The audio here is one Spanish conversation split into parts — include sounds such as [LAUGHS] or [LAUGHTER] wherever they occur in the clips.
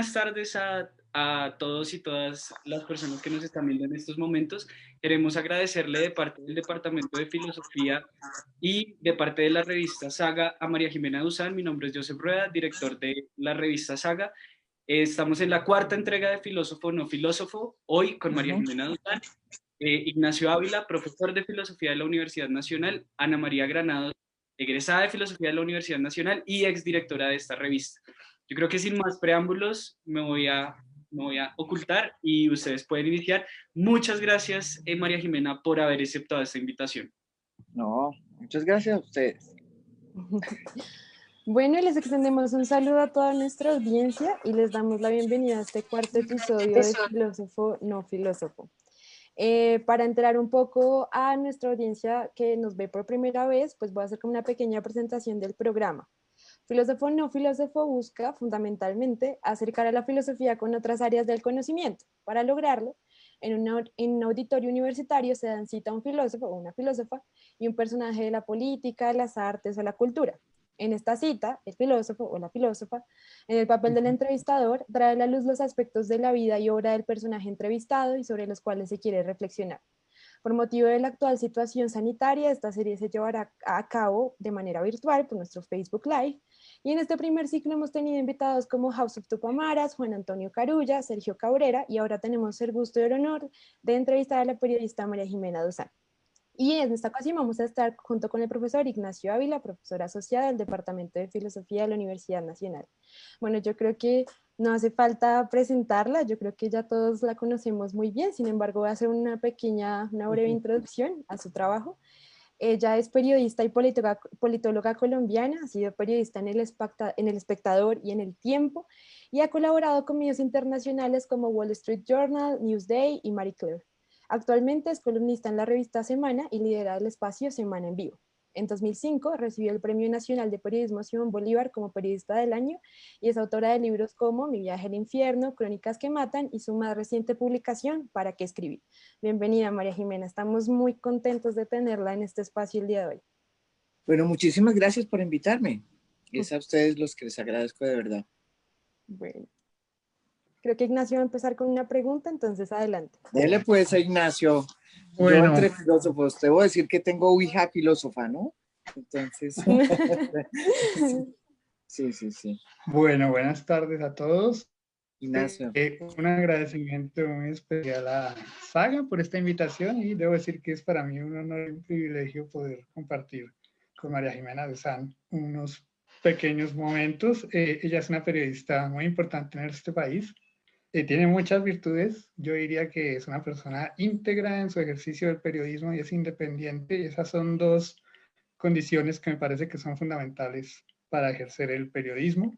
buenas tardes a, a, todos y todas las personas que nos están viendo en estos momentos. Queremos agradecerle de parte del Departamento de Filosofía y de parte de la revista Saga a María Jimena Duzán. Mi nombre es Joseph Rueda, director de la revista Saga. Estamos en la cuarta entrega de Filósofo No Filósofo, hoy con María Jimena Duzán, eh, Ignacio Ávila, profesor de Filosofía de la Universidad Nacional, Ana María Granados, egresada de Filosofía de la Universidad Nacional y exdirectora de esta revista. Yo creo que sin más preámbulos me voy a, me voy a ocultar y ustedes pueden iniciar. Muchas gracias, eh, María Jimena, por haber aceptado esta invitación. No, muchas gracias a ustedes. [LAUGHS] Bueno, les extendemos un saludo a toda nuestra audiencia y les damos la bienvenida a este cuarto episodio de Filósofo no Filósofo. Eh, para entrar un poco a nuestra audiencia que nos ve por primera vez, pues voy a hacer como una pequeña presentación del programa. Filósofo no filósofo busca fundamentalmente acercar a la filosofía con otras áreas del conocimiento. Para lograrlo, en, en un auditorio universitario se dan cita a un filósofo o una filósofa y un personaje de la política, las artes o la cultura. En esta cita, el filósofo o la filósofa, en el papel del entrevistador, trae a la luz los aspectos de la vida y obra del personaje entrevistado y sobre los cuales se quiere reflexionar. Por motivo de la actual situación sanitaria, esta serie se llevará a cabo de manera virtual por nuestro Facebook Live. Y en este primer ciclo hemos tenido invitados como House of Tupamaras, Juan Antonio Carulla, Sergio Cabrera, y ahora tenemos el gusto y el honor de entrevistar a la periodista María Jimena Duzán. Y en esta ocasión vamos a estar junto con el profesor Ignacio Ávila, profesor asociado del Departamento de Filosofía de la Universidad Nacional. Bueno, yo creo que no hace falta presentarla, yo creo que ya todos la conocemos muy bien, sin embargo voy a hacer una pequeña, una breve introducción a su trabajo. Ella es periodista y politóloga, colombiana, ha sido periodista en el Espectador y en El Tiempo, y ha colaborado con medios internacionales como Wall Street Journal, Newsday y Marie Claire. Actualmente es columnista en la revista Semana y lidera el espacio Semana en Vivo. En 2005 recibió el Premio Nacional de Periodismo Simón Bolívar como periodista del año y es autora de libros como Mi viaje al infierno, Crónicas que matan y su más reciente publicación, Para qué escribir. Bienvenida María Jimena, estamos muy contentos de tenerla en este espacio el día de hoy. Bueno, muchísimas gracias por invitarme. [LAUGHS] Es a ustedes los que les agradezco de verdad. Bueno, creo que Ignacio va a empezar con una pregunta, entonces adelante. Dele pues a Ignacio. Bueno. Yo entre filósofos, te voy a decir que tengo hija filósofa, ¿no? Entonces. [LAUGHS] [LAUGHS] sí, sí, sí. Bueno, buenas tardes a todos. Ignacio. Eh, un agradecimiento muy especial a Saga por esta invitación y debo decir que es para mí un honor y un privilegio poder compartir con María Jimena de San unos pequeños momentos. Eh, ella es una periodista muy importante en este país eh, tiene muchas virtudes. Yo diría que es una persona íntegra en su ejercicio del periodismo y es independiente. Y esas son dos condiciones que me parece que son fundamentales para ejercer el periodismo.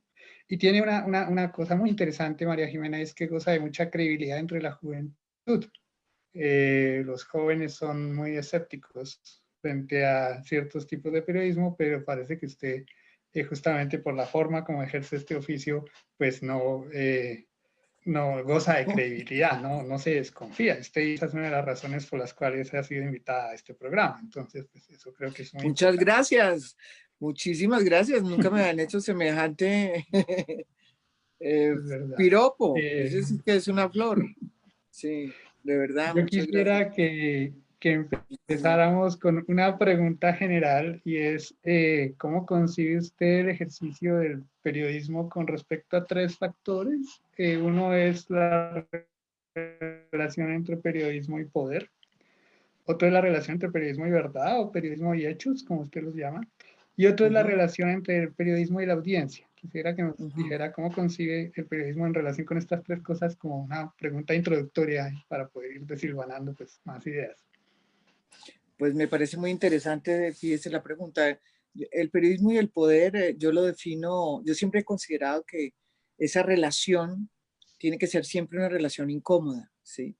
Y tiene una, una, una cosa muy interesante, María Jimena, es que goza de mucha credibilidad entre la juventud. Eh, los jóvenes son muy escépticos frente a ciertos tipos de periodismo, pero parece que usted, eh, justamente por la forma como ejerce este oficio, pues no, eh, no goza de credibilidad, no, no se desconfía. Este, esa es una de las razones por las cuales ha sido invitada a este programa. Entonces, pues eso creo que es muy Muchas gracias. Muchísimas gracias. Nunca me han hecho semejante [LAUGHS] eh, piropo. Eh, es que es una flor. Sí, de verdad. Yo quisiera que, que empezáramos con una pregunta general y es, eh, ¿cómo concibe usted el ejercicio del periodismo con respecto a tres factores? Eh, uno es la relación entre periodismo y poder. Otro es la relación entre periodismo y verdad o periodismo y hechos, como usted los llama. Y otro es la relación entre el periodismo y la audiencia. Quisiera que nos dijera cómo concibe el periodismo en relación con estas tres cosas como una pregunta introductoria para poder ir desilvanando pues, más ideas. Pues me parece muy interesante, fíjese la pregunta. El periodismo y el poder, eh, yo lo defino, yo siempre he considerado que esa relación tiene que ser siempre una relación incómoda, ¿sí?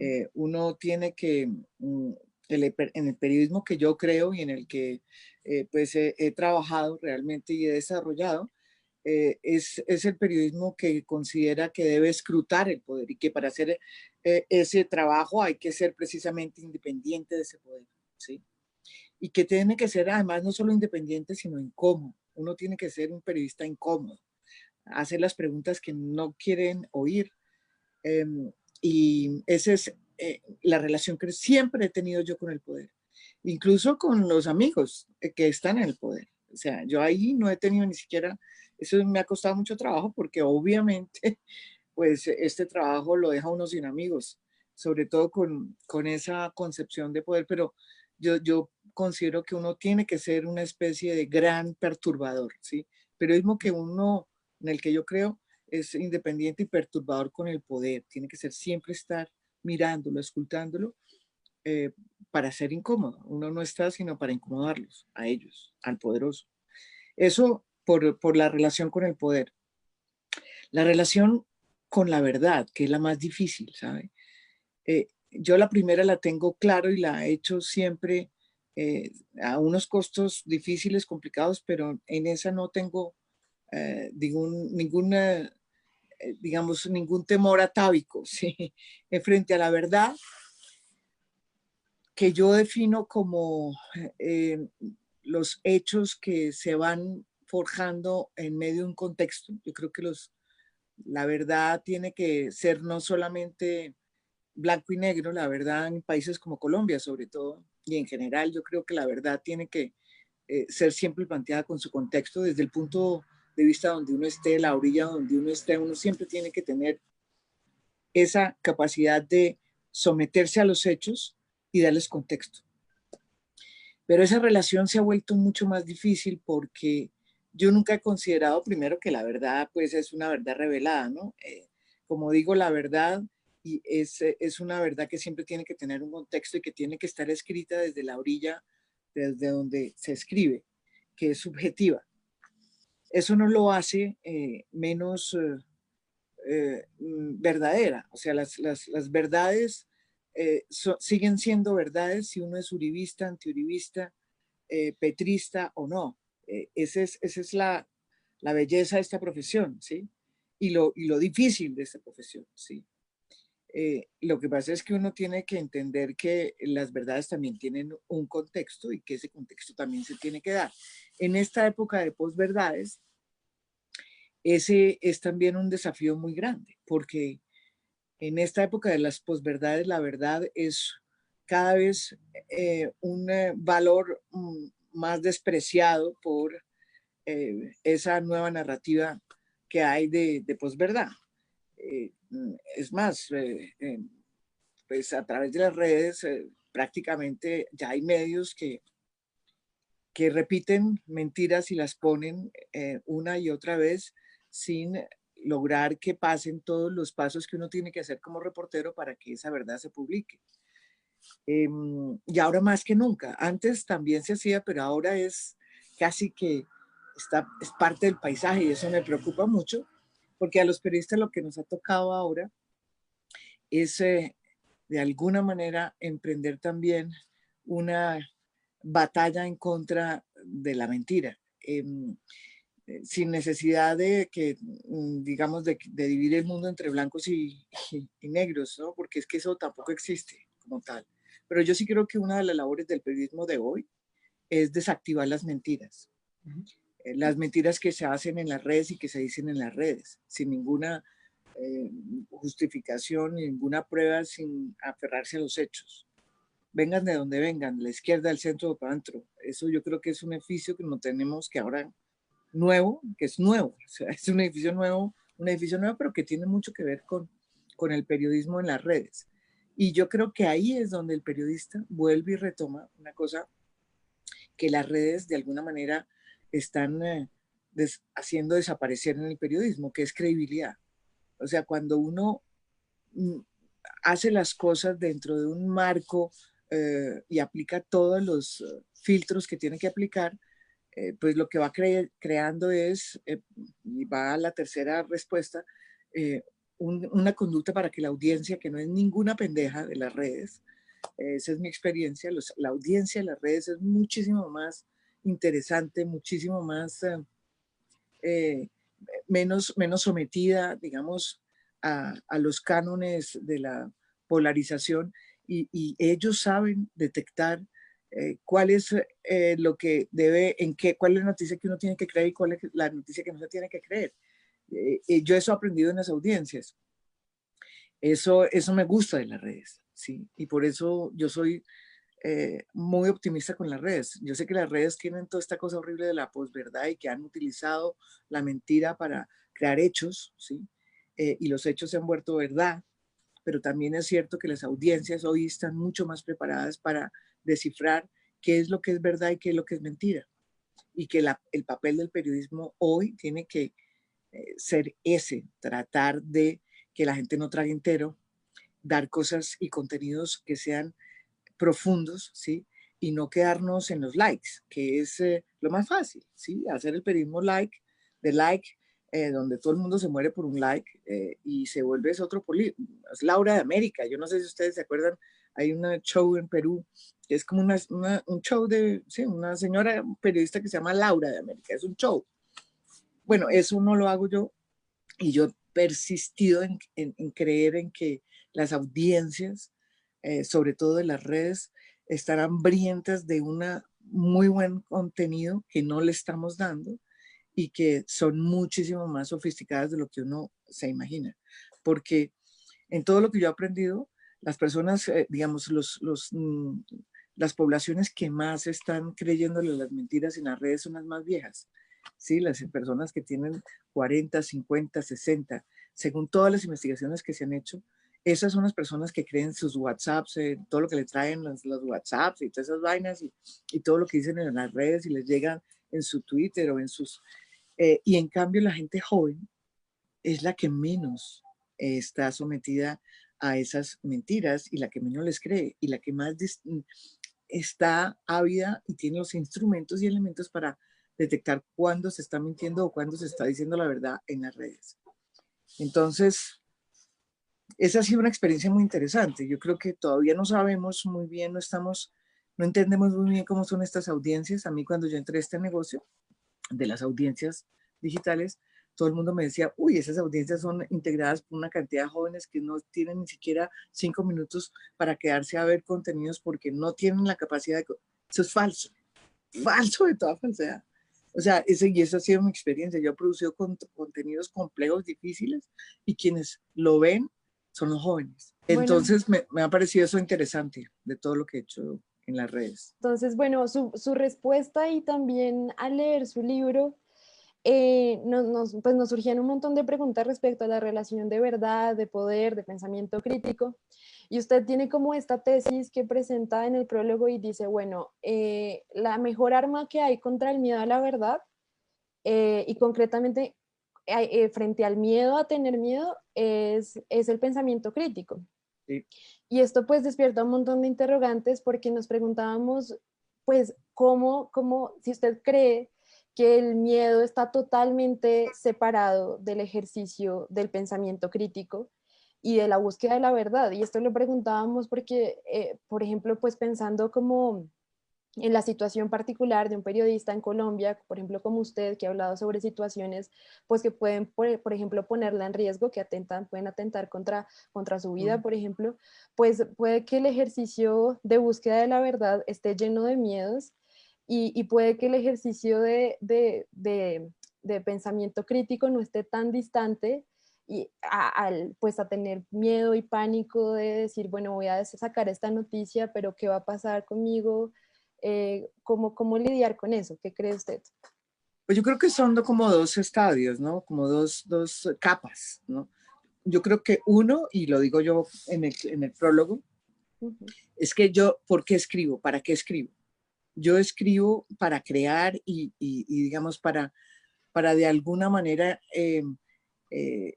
Eh, uno tiene que, mm, en el periodismo que yo creo y en el que eh, pues he, trabajado realmente y he desarrollado, es, es, el periodismo que considera que debe escrutar el poder y que para hacer ese trabajo hay que ser precisamente independiente de ese poder. ¿sí? Y que tiene que ser además no solo independiente, sino incómodo. Uno tiene que ser un periodista incómodo. hacer las preguntas que no quieren oír. Em, y esa es eh, la relación que siempre he tenido yo con el poder, incluso con los amigos eh, que están en el poder. O sea, yo ahí no he tenido ni siquiera, eso me ha costado mucho trabajo porque obviamente, pues este trabajo lo deja uno sin amigos, sobre todo con, con esa concepción de poder, pero yo, yo considero que uno tiene que ser una especie de gran perturbador, ¿sí? Periodismo que uno, en el que yo creo, es independiente y perturbador con el poder. Tiene que ser siempre estar mirándolo, escultándolo, eh, para ser incómodo. Uno no está sino para incomodarlos, a ellos, al poderoso. Eso por, por la relación con el poder. La relación con la verdad, que es la más difícil, ¿sabe? Eh, yo la primera la tengo claro y la he hecho siempre eh, a unos costos difíciles, complicados, pero en esa no tengo eh, ningún, digamos, ningún temor atávico, [LAUGHS] ¿sí? frente a la verdad que yo defino como los hechos que se van forjando en medio de un contexto. Yo creo que los, la verdad tiene que ser no solamente blanco y negro, la verdad en países como Colombia sobre todo, y en general yo creo que la verdad tiene que eh, ser siempre planteada con su contexto desde el punto de vista donde uno esté, la orilla donde uno esté, uno siempre tiene que tener esa capacidad de someterse a los hechos y darles contexto. Pero esa relación se ha vuelto mucho más difícil porque yo nunca he considerado primero que la verdad pues es una verdad revelada, ¿no? Eh, como digo, la verdad y es, eh, es una verdad que siempre tiene que tener un contexto y que tiene que estar escrita desde la orilla, desde donde se escribe, que es subjetiva. Eso no lo hace eh, menos eh, mm, verdadera. O sea, las, las, las verdades siguen siendo verdades si uno es uribista, antiuribista, petrista o no. Esa es, esa es la, la, belleza de esta profesión, ¿sí? Y lo, y lo difícil de esta profesión, ¿sí? Eh, lo que pasa es que uno tiene que entender que las verdades también tienen un contexto y que ese contexto también se tiene que dar. En esta época de posverdades, ese es también un desafío muy grande, porque en esta época de las posverdades, la verdad es cada vez eh, un eh, valor mm, más despreciado por esa nueva narrativa que hay de, de posverdad. Mm, es más, eh, eh, pues a través de las redes eh, prácticamente ya hay medios que, que repiten mentiras y las ponen una y otra vez sin lograr que pasen todos los pasos que uno tiene que hacer como reportero para que esa verdad se publique. Em, y ahora más que nunca. Antes también se hacía, pero ahora es casi que está, es parte del paisaje y eso me preocupa mucho porque a los periodistas lo que nos ha tocado ahora es eh, de alguna manera emprender también una batalla en contra de la mentira, em, eh, sin necesidad de que, mm, digamos, de, dividir el mundo entre blancos y, negros, ¿no? Porque es que eso tampoco existe como tal. Pero yo sí creo que una de las labores del periodismo de hoy es desactivar las mentiras. Eh, las mentiras que se hacen en las redes y que se dicen en las redes, sin ninguna eh, justificación, ninguna prueba, sin aferrarse a los hechos. Vengan de donde vengan, la izquierda, el centro o adentro. Eso yo creo que es un edificio que no tenemos que ahora nuevo, que es nuevo, o sea, es un edificio nuevo, un edificio nuevo, pero que tiene mucho que ver con, con el periodismo en las redes. Y yo creo que ahí es donde el periodista vuelve y retoma una cosa que las redes de alguna manera están eh, haciendo desaparecer en el periodismo, que es credibilidad. O sea, cuando uno mm, hace las cosas dentro de un marco eh, y aplica todos los eh, filtros que tiene que aplicar, pues lo que va creando es, y va a la tercera respuesta, una conducta para que la audiencia, que no es ninguna pendeja de las redes, esa es mi experiencia, la audiencia de las redes es muchísimo más interesante, muchísimo más, eh, eh, menos, menos sometida, digamos, a, los cánones de la polarización y, ellos saben detectar eh, cuál es lo que debe, en qué, cuál es la noticia que uno tiene que creer y cuál es la noticia que no se tiene que creer. Eh, eh, yo eso he aprendido en las audiencias. Eso, eso me gusta de las redes, ¿sí? Y por eso yo soy eh, muy optimista con las redes. Yo sé que las redes tienen toda esta cosa horrible de la posverdad y que han utilizado la mentira para crear hechos, ¿sí? y los hechos se han vuelto verdad, pero también es cierto que las audiencias hoy están mucho más preparadas para descifrar qué es lo que es verdad y qué es lo que es mentira. Y que el papel del periodismo hoy tiene que eh, ser ese, tratar de que la gente no trague entero, dar cosas y contenidos que sean profundos, ¿sí? Y no quedarnos en los likes, que es eh, lo más fácil, ¿sí? Hacer el periodismo like, de like, eh, donde todo el mundo se muere por un like y se vuelve es otro es Laura de América. Yo no sé si ustedes se acuerdan, hay un show en Perú es como una, un show de, sí, una señora periodista que se llama Laura de América, es un show. Bueno, eso no lo hago yo y yo he persistido en, creer en que las audiencias, eh, sobre todo de las redes, estarán hambrientas de un muy buen contenido que no le estamos dando y que son muchísimo más sofisticadas de lo que uno se imagina. Porque en todo lo que yo he aprendido, las personas, eh, digamos, los, los, mm, las poblaciones que más están creyéndole las mentiras en las redes son las más viejas. ¿Sí? Las personas que tienen 40, 50, 60, según todas las investigaciones que se han hecho, esas son las personas que creen sus WhatsApps, eh, todo lo que le traen los, los, WhatsApps y todas esas vainas y, todo lo que dicen en las redes y les llegan en su Twitter o en sus... Eh, y en cambio la gente joven es la que menos está sometida a esas mentiras y la que menos les cree y la que más está ávida y tiene los instrumentos y elementos para detectar cuándo se está mintiendo o cuándo se está diciendo la verdad en las redes. Entonces, esa ha sido una experiencia muy interesante. Yo creo que todavía no sabemos muy bien, no estamos, no entendemos muy bien cómo son estas audiencias. A mí cuando yo entré a este negocio de las audiencias digitales, todo el mundo me decía, uy, esas audiencias son integradas por una cantidad de jóvenes que no tienen ni siquiera cinco minutos para quedarse a ver contenidos porque no tienen la capacidad de... Eso es falso, falso de toda falsedad. O sea, ese, y esa ha sido mi experiencia. Yo he producido contenidos complejos, difíciles, y quienes lo ven son los jóvenes. Entonces me, me, ha parecido eso interesante de todo lo que he hecho en las redes. Entonces, bueno, su, su respuesta y también al leer su libro, eh, nos, pues nos surgían un montón de preguntas respecto a la relación de verdad, de poder, de pensamiento crítico. Y usted tiene como esta tesis que presenta en el prólogo y dice, bueno, eh, la mejor arma que hay contra el miedo a la verdad eh, y concretamente eh, frente al miedo a tener miedo es, es el pensamiento crítico. Y esto pues despierta un montón de interrogantes porque nos preguntábamos, pues, ¿cómo, cómo, si usted cree que el miedo está totalmente separado del ejercicio del pensamiento crítico, y de la búsqueda de la verdad. Y esto lo preguntábamos porque, eh, por ejemplo, pues pensando como en la situación particular de un periodista en Colombia, por ejemplo, como usted, que ha hablado sobre situaciones pues que pueden, por, ejemplo, ponerla en riesgo, que atentan, pueden atentar contra, contra su vida, por ejemplo, pues puede que el ejercicio de búsqueda de la verdad esté lleno de miedos y, y puede que el ejercicio de, de, de, de pensamiento crítico no esté tan distante y al, pues a tener miedo y pánico de decir, bueno, voy a sacar esta noticia, pero ¿qué va a pasar conmigo? Eh, ¿cómo, ¿Cómo lidiar con eso? ¿Qué cree usted? Pues yo creo que son como dos estadios, ¿no? Como dos, dos capas, ¿no? Yo creo que uno, y lo digo yo en el, en el prólogo, es que yo, ¿por qué escribo? ¿Para qué escribo? Yo escribo para crear y, y, digamos, para, para de alguna manera eh, eh,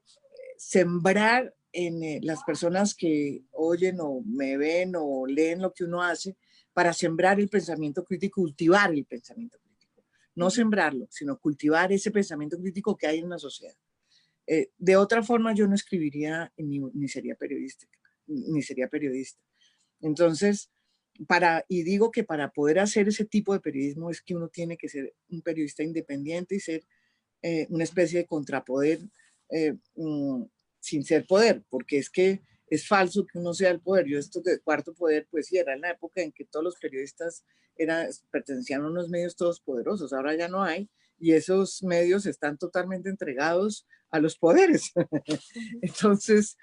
sembrar en eh, las personas que oyen o me ven o leen lo que uno hace para sembrar el pensamiento crítico, cultivar el pensamiento crítico. No sembrarlo, sino cultivar ese pensamiento crítico que hay en la sociedad. Eh, de otra forma, yo no escribiría ni, ni, sería periodista, ni sería periodista. Entonces, para, y digo que para poder hacer ese tipo de periodismo es que uno tiene que ser un periodista independiente y ser eh, una especie de contrapoder eh, mm, sin ser poder, porque es que es falso que uno sea el poder. Yo esto de cuarto poder, pues sí, era en la época en que todos los periodistas era, pertenecían a unos medios todos poderosos, ahora ya no hay, y esos medios están totalmente entregados a los poderes. [LAUGHS] entonces,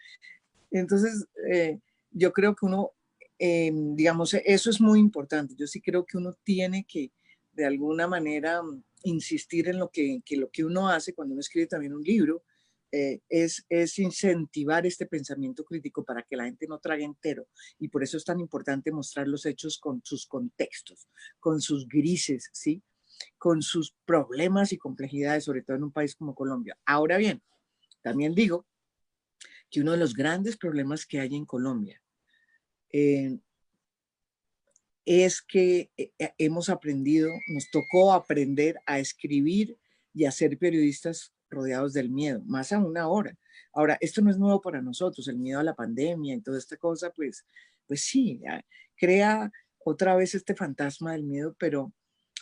entonces eh, yo creo que uno, eh, digamos, eso es muy importante. Yo sí creo que uno tiene que, de alguna manera, insistir en lo que, que lo que uno hace cuando uno escribe también un libro, eh, es, es incentivar este pensamiento crítico para que la gente no trague entero. Y por eso es tan importante mostrar los hechos con sus contextos, con sus grises, ¿sí? con sus problemas y complejidades, sobre todo en un país como Colombia. Ahora bien, también digo que uno de los grandes problemas que hay en Colombia eh, es que eh, hemos aprendido, nos tocó aprender a escribir y a ser periodistas rodeados del miedo, más aún ahora. Ahora, esto no es nuevo para nosotros, el miedo a la pandemia y toda esta cosa, pues, pues sí, crea otra vez este fantasma del miedo, pero,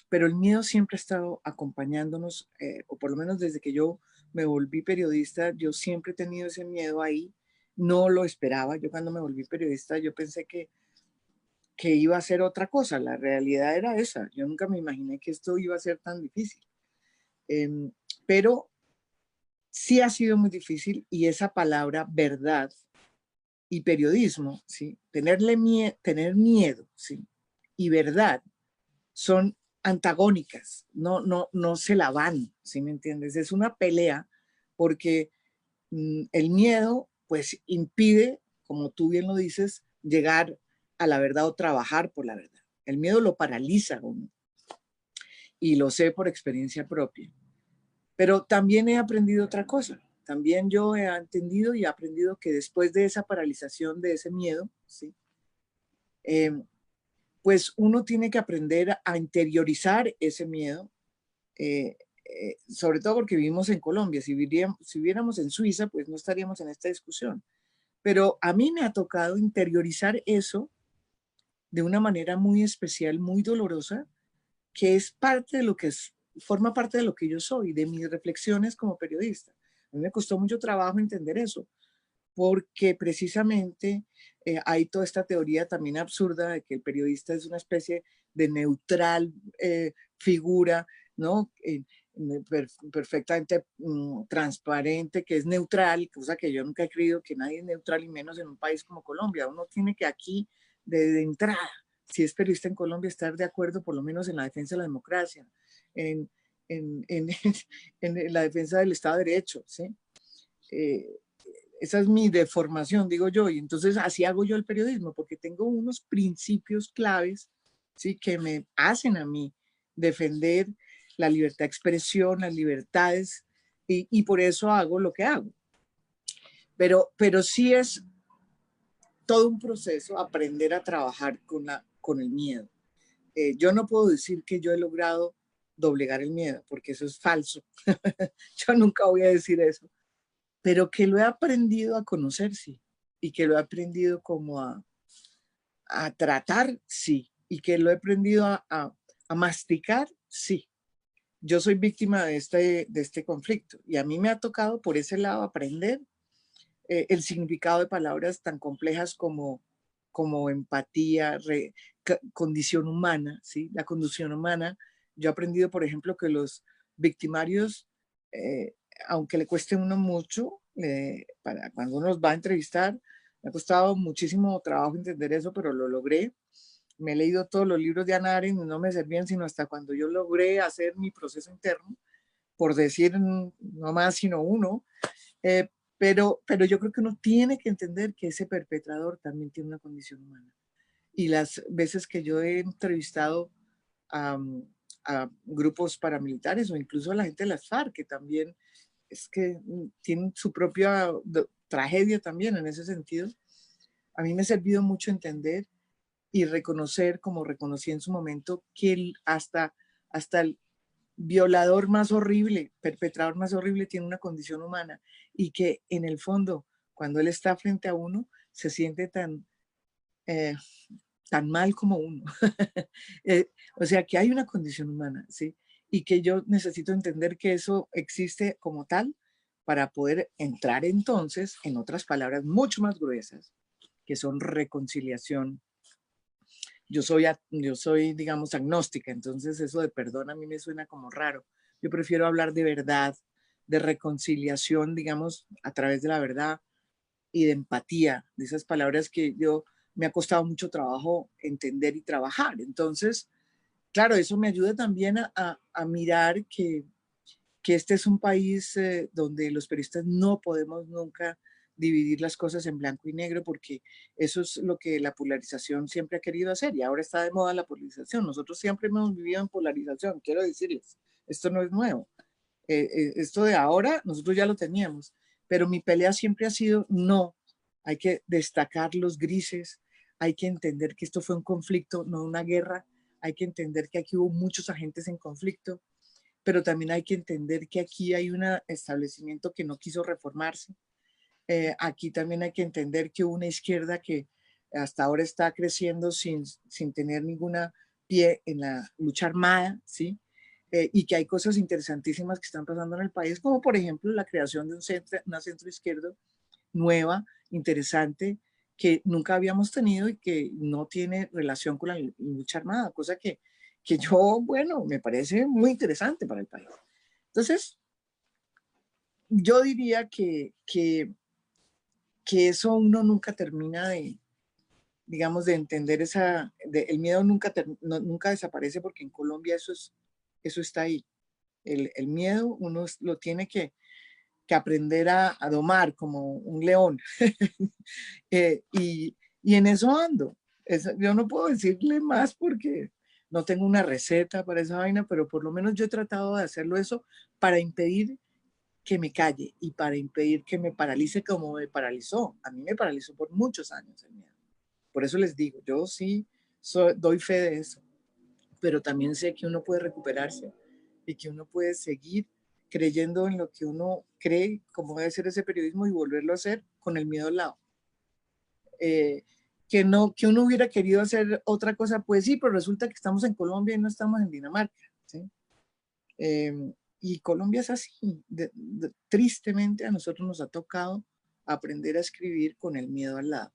pero el miedo siempre ha estado acompañándonos, eh, o por lo menos desde que yo me volví periodista, yo siempre he tenido ese miedo ahí, no lo esperaba, yo cuando me volví periodista, yo pensé que, que iba a ser otra cosa, la realidad era esa, yo nunca me imaginé que esto iba a ser tan difícil. Em, pero sí ha sido muy difícil y esa palabra verdad y periodismo, ¿sí? Tenerle tener miedo, ¿sí? Y verdad son antagónicas, no, no, no se la van, ¿sí me entiendes? Es una pelea porque mm, el miedo pues impide, como tú bien lo dices, llegar a la verdad o trabajar por la verdad. El miedo lo paraliza uno. Y lo sé por experiencia propia. Pero también he aprendido otra cosa. También yo he entendido y he aprendido que después de esa paralización, de ese miedo, ¿sí? Em, pues uno tiene que aprender a interiorizar ese miedo, eh, eh, sobre todo porque vivimos en Colombia. Si, viviéramos, si viviéramos en Suiza, pues no estaríamos en esta discusión. Pero a mí me ha tocado interiorizar eso de una manera muy especial, muy dolorosa, que es parte de lo que es forma parte de lo que yo soy, de mis reflexiones como periodista. A mí me costó mucho trabajo entender eso, porque precisamente eh, hay toda esta teoría también absurda de que el periodista es una especie de neutral eh, figura, ¿no? Eh, perfectamente mm, transparente, que es neutral, cosa que yo nunca he creído que nadie es neutral y menos en un país como Colombia. Uno tiene que aquí, de entrada, si es periodista en Colombia, estar de acuerdo por lo menos en la defensa de la democracia, en, en, [LAUGHS] en, la defensa del Estado de Derecho, ¿sí? Eh, esa es mi deformación, digo yo, y entonces así hago yo el periodismo, porque tengo unos principios claves, ¿sí? Que me hacen a mí defender la libertad de expresión, las libertades, y, y por eso hago lo que hago. Pero, pero sí es todo un proceso aprender a trabajar con, la, con el miedo. Eh, yo no puedo decir que yo he logrado doblegar el miedo, porque eso es falso. [LAUGHS] Yo nunca voy a decir eso. Pero que lo he aprendido a conocer, sí. Y que lo he aprendido como a, a tratar, sí. Y que lo he aprendido a, a, masticar, sí. Yo soy víctima de este, de este conflicto y a mí me ha tocado por ese lado aprender eh, el significado de palabras tan complejas como, como empatía, condición humana, ¿sí? La condición humana yo he aprendido, por ejemplo, que los victimarios, eh, aunque le cueste uno mucho, para cuando uno los va a entrevistar, me ha costado muchísimo trabajo entender eso, pero lo logré. Me he leído todos los libros de Ana y no me servían sino hasta cuando yo logré hacer mi proceso interno, por decir no más sino uno. Eh, pero, pero yo creo que uno tiene que entender que ese perpetrador también tiene una condición humana. Y las veces que yo he entrevistado a, a grupos paramilitares o incluso a la gente de las FARC, que también es que mm, tienen su propia tragedia también en ese sentido. A mí me ha servido mucho entender y reconocer, como reconocí en su momento, que hasta, hasta el violador más horrible, perpetrador más horrible, tiene una condición humana y que en el fondo, cuando él está frente a uno, se siente tan, eh, tan mal como uno. [LAUGHS] Eh, o sea, que hay una condición humana, ¿sí? Y que yo necesito entender que eso existe como tal para poder entrar entonces en otras palabras mucho más gruesas, que son reconciliación. Yo soy, yo soy, digamos, agnóstica, entonces eso de perdón a mí me suena como raro. Yo prefiero hablar de verdad, de reconciliación, digamos, a través de la verdad y de empatía, de esas palabras que yo me ha costado mucho trabajo entender y trabajar. Entonces, claro, eso me ayuda también a, mirar que, que, este es un país eh, donde los periodistas no podemos nunca dividir las cosas en blanco y negro porque eso es lo que la polarización siempre ha querido hacer y ahora está de moda la polarización. Nosotros siempre hemos vivido en polarización, quiero decirles, esto no es nuevo. Eh, eh, esto de ahora nosotros ya lo teníamos, pero mi pelea siempre ha sido no, hay que destacar los grises, hay que entender que esto fue un conflicto, no una guerra, hay que entender que aquí hubo muchos agentes en conflicto, pero también hay que entender que aquí hay un establecimiento que no quiso reformarse, eh, aquí también hay que entender que una izquierda que hasta ahora está creciendo sin, sin tener ninguna pie en la lucha armada, ¿sí? Eh, y que hay cosas interesantísimas que están pasando en el país, como por ejemplo la creación de un centro, una centro izquierdo nueva, interesante, que nunca habíamos tenido y que no tiene relación con la lucha armada, cosa que, que yo, bueno, me parece muy interesante para el país. Entonces, yo diría que, que que eso uno nunca termina de, digamos, de entender esa, el miedo nunca, nunca desaparece porque en Colombia eso, es, eso está ahí. El, el miedo uno lo tiene que, que aprender a, a, domar como un león. [LAUGHS] eh, y, y, en eso ando. yo no puedo decirle más porque no tengo una receta para esa vaina, pero por lo menos yo he tratado de hacerlo eso para impedir que me calle y para impedir que me paralice como me paralizó. A mí me paralizó por muchos años el miedo. Por eso les digo, yo sí doy fe de eso, pero también sé que uno puede recuperarse y que uno puede seguir creyendo en lo que uno cree, como debe ser ese periodismo y volverlo a hacer con el miedo al lado. Eh, que no que uno hubiera querido hacer otra cosa, pues sí, pero resulta que estamos en Colombia y no estamos en Dinamarca. ¿sí? Eh, y Colombia es así. tristemente a nosotros nos ha tocado aprender a escribir con el miedo al lado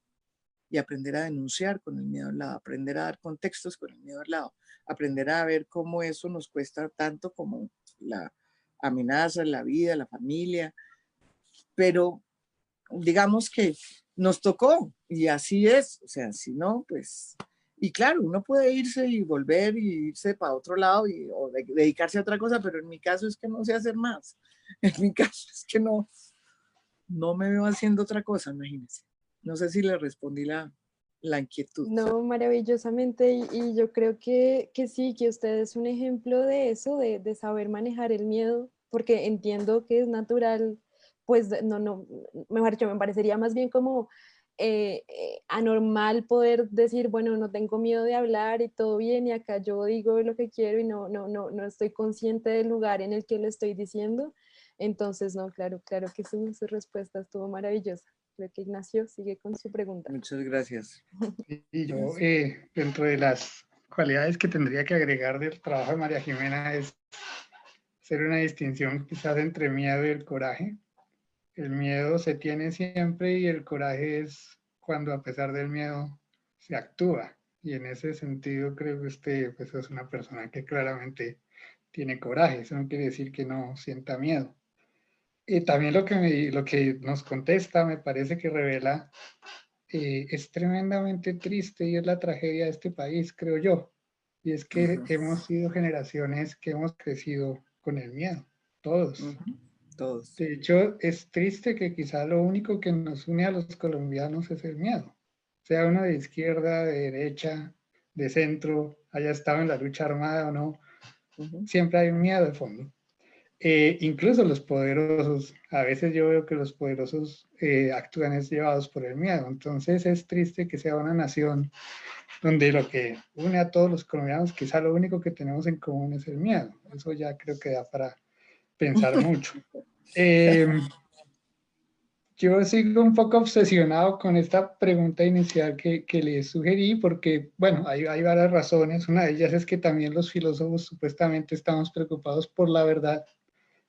y aprender a denunciar con el miedo al lado, aprender a dar contextos con el miedo al lado, aprender a ver cómo eso nos cuesta tanto como la amenaza, la vida, la familia. Pero digamos que nos tocó y así es, o sea, si no, pues y claro, uno puede irse y volver y irse para otro lado y, o dedicarse a otra cosa, pero en mi caso es que no sé hacer más. [LAUGHS] En mi caso es que no, no me veo haciendo otra cosa, imagínense. No sé si le respondí la, la inquietud. No, maravillosamente. Y, yo creo que, que, sí, que usted es un ejemplo de eso, de, de, saber manejar el miedo, porque entiendo que es natural, pues no, no, mejor dicho, me parecería más bien como eh, eh, anormal poder decir, bueno, no tengo miedo de hablar y todo bien y acá yo digo lo que quiero y no, no, no, no estoy consciente del lugar en el que lo estoy diciendo. Entonces, no, claro, claro que su, su respuesta estuvo maravillosa. Creo que Ignacio sigue con su pregunta. Muchas gracias. Y [LAUGHS] yo, eh, dentro de las cualidades que tendría que agregar del trabajo de María Jimena es hacer una distinción quizás entre miedo y el coraje el miedo se tiene siempre y el coraje es cuando a pesar del miedo se actúa. Y en ese sentido creo que usted pues, es una persona que claramente tiene coraje. Eso no quiere decir que no sienta miedo. Y también lo que, lo que nos contesta me parece que revela eh, es tremendamente triste y es la tragedia de este país, creo yo. Y es que hemos sido generaciones que hemos crecido con el miedo, todos. De hecho, es triste que quizá lo único que nos une a los colombianos es el miedo. Sea uno de izquierda, de derecha, de centro, haya estado en la lucha armada o no, siempre hay un miedo de fondo. Eh, incluso los poderosos, a veces yo veo que los poderosos eh, actúan es llevados por el miedo. Entonces es triste que sea una nación donde lo que une a todos los colombianos, quizá lo único que tenemos en común es el miedo. Eso ya creo que da para pensar [LAUGHS] mucho. Eh, yo sigo un poco obsesionado con esta pregunta inicial que, que le sugerí porque, bueno, hay, hay, varias razones. Una de ellas es que también los filósofos supuestamente estamos preocupados por la verdad.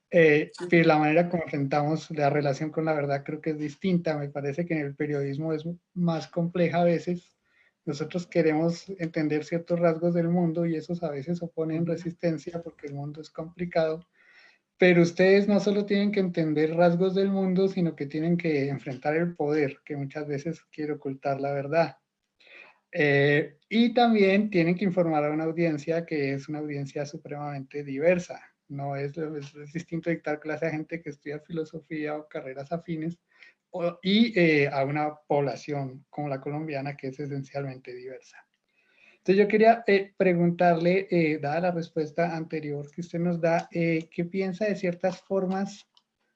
Eh, pero la manera como enfrentamos la relación con la verdad creo que es distinta. Me parece que en el periodismo es más compleja a veces. Nosotros queremos entender ciertos rasgos del mundo y esos a veces oponen resistencia porque el mundo es complicado pero ustedes no solo tienen que entender rasgos del mundo, sino que tienen que enfrentar el poder, que muchas veces quiere ocultar la verdad. Eh, y también tienen que informar a una audiencia que es una audiencia supremamente diversa. No es, es, distinto dictar clase a gente que estudia filosofía o carreras afines y eh, a una población como la colombiana que es esencialmente diversa. Entonces yo quería eh, preguntarle, eh, dada la respuesta anterior que usted nos da, eh, ¿qué piensa de ciertas formas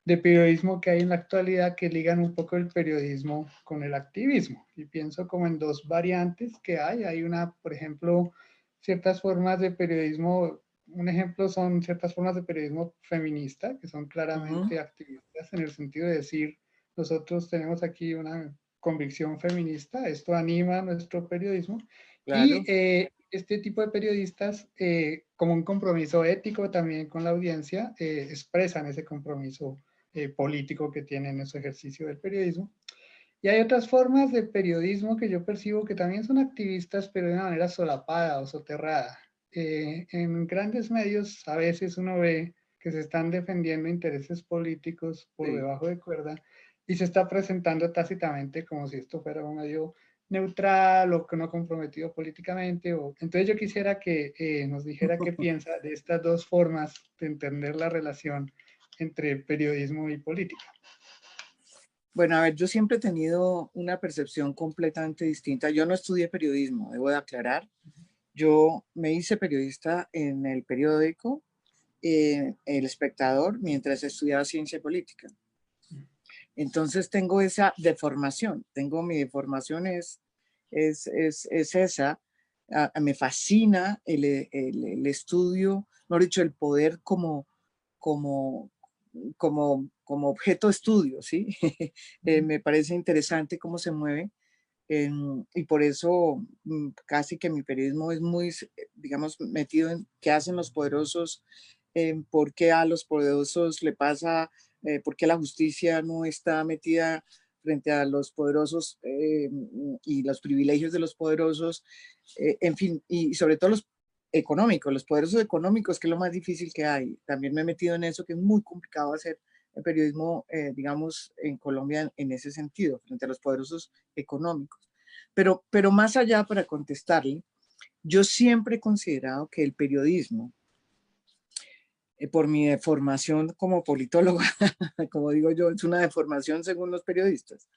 de periodismo que hay en la actualidad que ligan un poco el periodismo con el activismo? Y pienso como en dos variantes que hay. Hay una, por ejemplo, ciertas formas de periodismo, un ejemplo son ciertas formas de periodismo feminista, que son claramente activistas en el sentido de decir, nosotros tenemos aquí una convicción feminista, esto anima nuestro periodismo, y eh, este tipo de periodistas, eh, como un compromiso ético también con la audiencia, eh, expresan ese compromiso político que tienen en su ejercicio del periodismo. Y hay otras formas de periodismo que yo percibo que también son activistas, pero de una manera solapada o soterrada. en grandes medios a veces uno ve que se están defendiendo intereses políticos por debajo de cuerda y se está presentando tácitamente como si esto fuera un medio neutral o que no comprometido políticamente. O, entonces yo quisiera que eh, nos dijera qué [LAUGHS] piensa de estas dos formas de entender la relación entre periodismo y política. Bueno, a ver, yo siempre he tenido una percepción completamente distinta. Yo no estudié periodismo, debo de aclarar. Yo me hice periodista en el periódico eh, El Espectador mientras estudiaba ciencia política. Entonces tengo esa deformación, tengo mi deformación es, es, es, esa, ah, me fascina el, el, estudio, no dicho, el poder como, como, como, como objeto de estudio, ¿sí? [LAUGHS] Eh, me parece interesante cómo se mueve y por eso mm, casi que mi periodismo es muy, digamos, metido en qué hacen los poderosos, por qué a los poderosos le pasa eh, por qué la justicia no está metida frente a los poderosos eh, y los privilegios de los poderosos, eh, en fin, y sobre todo los económicos, los poderosos económicos, que es lo más difícil que hay. También me he metido en eso, que es muy complicado hacer el periodismo, digamos, en Colombia en, ese sentido, frente a los poderosos económicos. Pero, pero más allá, para contestarle, yo siempre he considerado que el periodismo eh, por mi deformación como politóloga, [LAUGHS] como digo yo, es una deformación según los periodistas.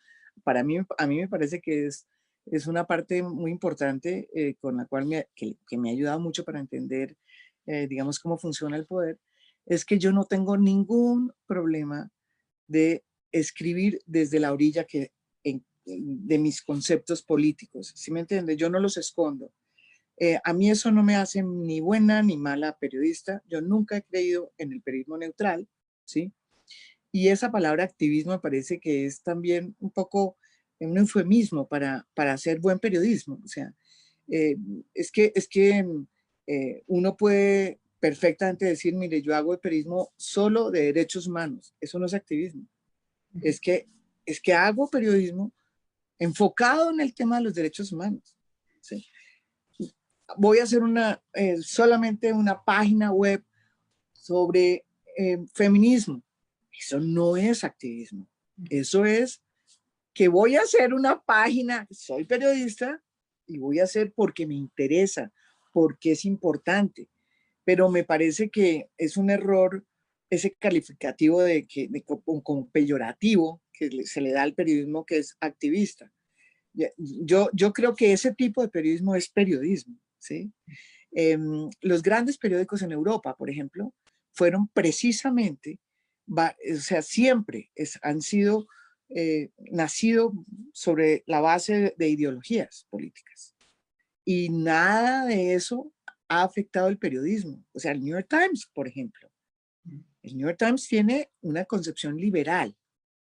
Para mí, a mí me parece que es, es una parte muy importante eh, con la cual me, que, me ha ayudado mucho para entender, eh, digamos, cómo funciona el poder, es que yo no tengo ningún problema de escribir desde la orilla que, de mis conceptos políticos, ¿sí me entiende? Yo no los escondo. Eh, a mí eso no me hace ni buena ni mala periodista. Yo nunca he creído en el periodismo neutral, ¿sí? Y esa palabra activismo me parece que es también un poco un eufemismo para, para hacer buen periodismo. O sea, eh, es que, es que eh, uno puede perfectamente decir, mire, yo hago el periodismo solo de derechos humanos. Eso no es activismo. Es que, es que hago periodismo enfocado en el tema de los derechos humanos. ¿sí? Voy a hacer una, eh, solamente una página web sobre eh, feminismo. Eso no es activismo. Eso es que voy a hacer una página, soy periodista y voy a hacer porque me interesa, porque es importante. Pero me parece que es un error ese calificativo de que como peyorativo que se le da al periodismo que es activista. Yo, yo creo que ese tipo de periodismo es periodismo. ¿Sí? Em, los grandes periódicos en Europa, por ejemplo, fueron precisamente, o sea, siempre han sido, eh, nacido sobre la base de ideologías políticas. Y nada de eso ha afectado el periodismo. O sea, el New York Times, por ejemplo. El New York Times tiene una concepción liberal,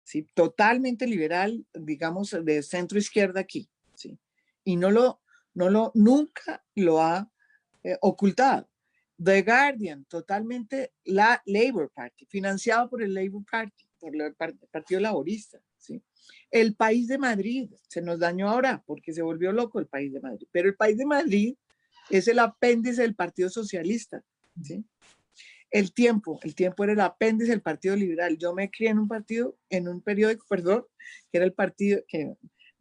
¿sí? totalmente liberal, digamos, de centro izquierda aquí. ¿sí? Y no lo, no lo, nunca lo ha eh, ocultado. The Guardian, totalmente la Labour Party, financiado por el Labour Party, por el Partido Laborista. ¿sí? El País de Madrid, se nos dañó ahora porque se volvió loco el País de Madrid, pero el País de Madrid es el apéndice del Partido Socialista. ¿sí? el tiempo, el tiempo era el apéndice del Partido Liberal. Yo me crié en un partido, en un periódico, perdón, que era el partido, que,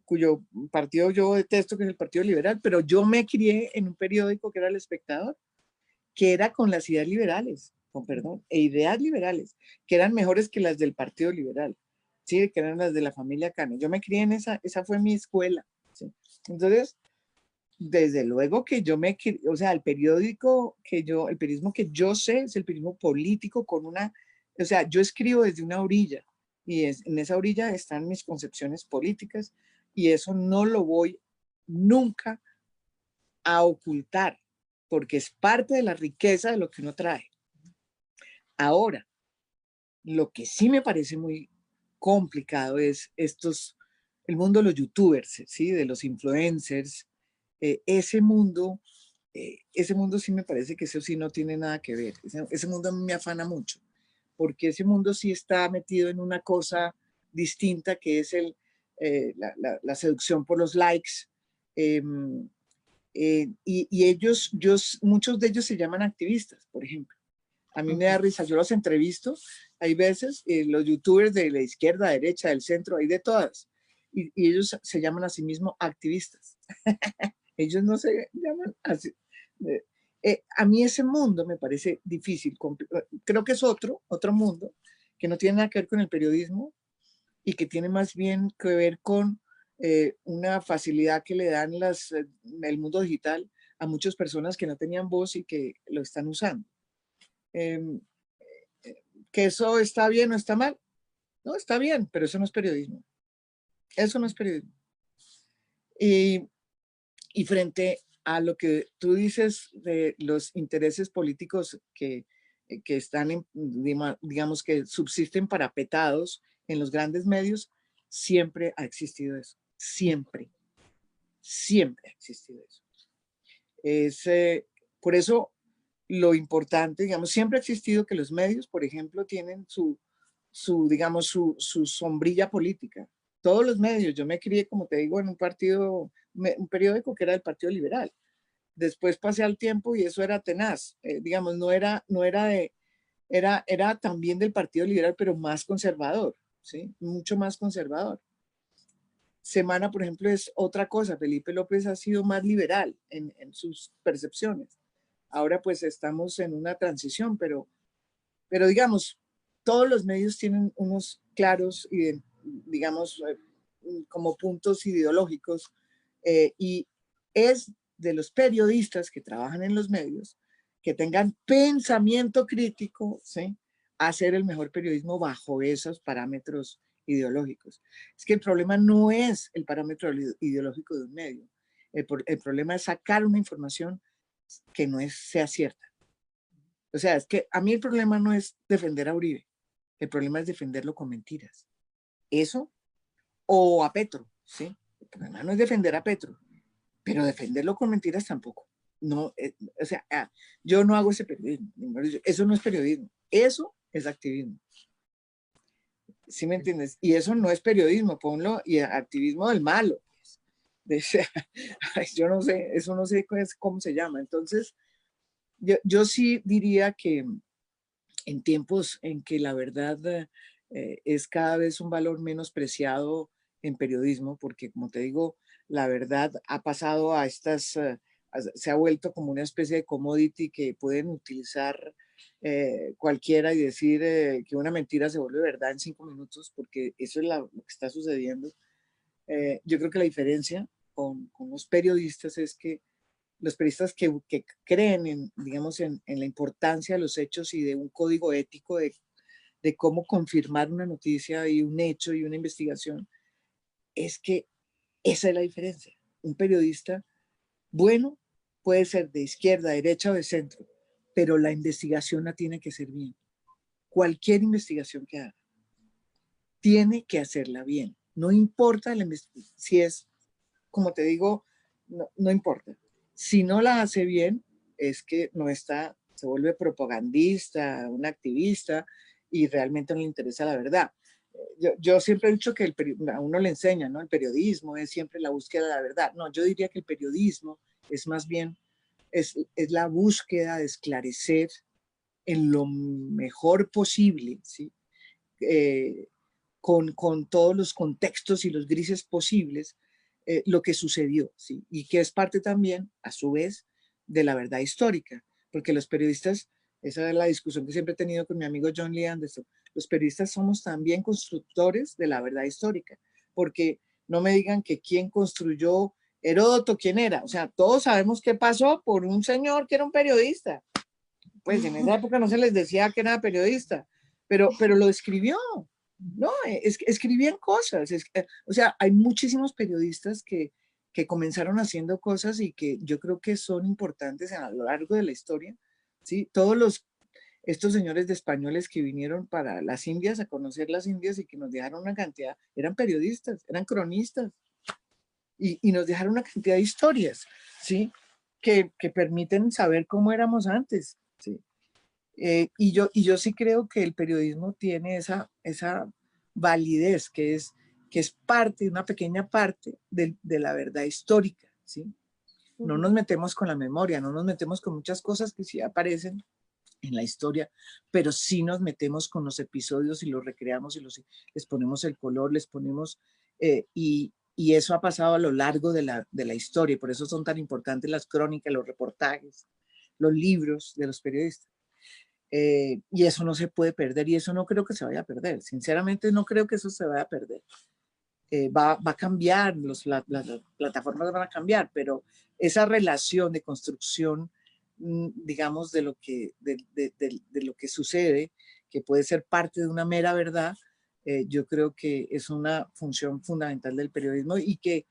cuyo partido yo detesto, que es el Partido Liberal, pero yo me crié en un periódico que era El Espectador, que era con las ideas liberales, con perdón, e ideas liberales, que eran mejores que las del Partido Liberal, sí, que eran las de la familia Cano. Yo me crié en esa, esa fue mi escuela. ¿sí? Entonces, desde luego que yo me, o sea, el periódico que yo, el periodismo que yo sé es el periodismo político con una, o sea, yo escribo desde una orilla y en esa orilla están mis concepciones políticas y eso no lo voy nunca a ocultar porque es parte de la riqueza de lo que uno trae. Ahora, lo que sí me parece muy complicado es estos, el mundo de los youtubers, ¿sí? de los influencers, eh, ese mundo, eh, ese mundo sí me parece que eso sí no tiene nada que ver. Ese, mundo me afana mucho, porque ese mundo sí está metido en una cosa distinta que es el, eh, la, seducción por los likes. Em, y, ellos, yo, muchos de ellos se llaman activistas, por ejemplo. A mí me da risa, yo los entrevisto, hay veces los youtubers de la izquierda, derecha, del centro, hay de todas, y, y ellos se llaman a sí mismos activistas. [LAUGHS] Ellos no se llaman así. Eh, eh, a mí ese mundo me parece difícil. Eh, creo que es otro, otro mundo que no tiene nada que ver con el periodismo y que tiene más bien que ver con una facilidad que le dan las, el mundo digital a muchas personas que no tenían voz y que lo están usando. Em, ¿Que eso está bien o está mal? No, está bien, pero eso no es periodismo. Eso no es periodismo. Y y frente a lo que tú dices de los intereses políticos que, eh, que están, digamos, que subsisten parapetados en los grandes medios, siempre ha existido eso. Siempre. Siempre ha existido eso. Es, eh, por eso lo importante, digamos, siempre ha existido que los medios, por ejemplo, tienen su, su digamos, su, su sombrilla política. Todos los medios, yo me crié, como te digo, en un partido un periódico que era del Partido Liberal. Después pasé al tiempo y eso era tenaz, eh, digamos, no era, no era de, era, era también del Partido Liberal, pero más conservador, ¿sí? Mucho más conservador. Semana, por ejemplo, es otra cosa. Felipe López ha sido más liberal en, sus percepciones. Ahora pues estamos en una transición, pero, pero digamos, todos los medios tienen unos claros, digamos, eh, como puntos ideológicos eh, y es de los periodistas que trabajan en los medios que tengan pensamiento crítico, ¿sí? Hacer el mejor periodismo bajo esos parámetros ideológicos. Es que el problema no es el parámetro ideológico de un medio. El, el problema es sacar una información que no sea cierta. O sea, es que a mí el problema no es defender a Uribe. El problema es defenderlo con mentiras. Eso o a Petro, ¿sí? no es defender a Petro, pero defenderlo con mentiras tampoco. No, eh, o sea, ah, yo no hago ese periodismo. Eso no es periodismo. Eso es activismo. ¿Sí me entiendes? Y eso no es periodismo, ponlo, y activismo del malo. Pues. [LAUGHS] yo no sé, eso no sé cómo se llama. Entonces, yo, yo sí diría que en tiempos en que la verdad eh, es cada vez un valor menos preciado en periodismo, porque como te digo, la verdad ha pasado a estas, eh, se ha vuelto como una especie de commodity que pueden utilizar eh, cualquiera y decir eh, que una mentira se vuelve verdad en cinco minutos, porque eso es lo que está sucediendo. yo creo que la diferencia con, los periodistas es que los periodistas que, creen en, digamos, en, la importancia de los hechos y de un código ético de cómo confirmar una noticia y un hecho y una investigación, es que esa es la diferencia. Un periodista bueno puede ser de izquierda, derecha o de centro, pero la investigación la tiene que ser bien. Cualquier investigación que haga, tiene que hacerla bien. No importa si es, como te digo, no, no importa. Si no la hace bien, es que no está, se vuelve propagandista, un activista y realmente no le interesa la verdad yo, siempre he dicho que el, a uno le enseña, ¿no? El periodismo es siempre la búsqueda de la verdad. No, yo diría que el periodismo es más bien, es, es la búsqueda de esclarecer en lo mejor posible, ¿sí? Eh, con, con, todos los contextos y los grises posibles, eh, lo que sucedió, ¿sí? y que es parte también, a su vez, de la verdad histórica, porque los periodistas, esa es la discusión que siempre he tenido con mi amigo John Lee Anderson, los periodistas somos también constructores de la verdad histórica, porque no me digan que quién construyó Heródoto, quién era, o sea, todos sabemos qué pasó por un señor que era un periodista, pues en esa época no se les decía que era periodista, pero, pero lo escribió, no, es, escribían cosas, eh, o sea, hay muchísimos periodistas que, que comenzaron haciendo cosas y que yo creo que son importantes a lo largo de la historia, ¿sí? Todos los, estos señores de españoles que vinieron para las Indias a conocer las Indias y que nos dejaron una cantidad, eran periodistas, eran cronistas, y, y nos dejaron una cantidad de historias, ¿sí? Que, que permiten saber cómo éramos antes, ¿sí? Eh, y, yo, y yo sí creo que el periodismo tiene esa, esa validez, que es, que es parte, una pequeña parte de, de la verdad histórica, ¿sí? No nos metemos con la memoria, no nos metemos con muchas cosas que sí aparecen en la historia, pero sí nos metemos con los episodios y los recreamos y los, les ponemos el color, les ponemos, eh, y, y, eso ha pasado a lo largo de la, de la historia, y por eso son tan importantes las crónicas, los reportajes, los libros de los periodistas. Eh, y eso no se puede perder y eso no creo que se vaya a perder. Sinceramente no creo que eso se vaya a perder. Eh, va, va, a cambiar, los, las plataformas van a cambiar, pero esa relación de construcción, mm, digamos, de lo, que, de, de, de, lo que sucede, que puede ser parte de una mera verdad, eh, yo creo que es una función fundamental del periodismo y que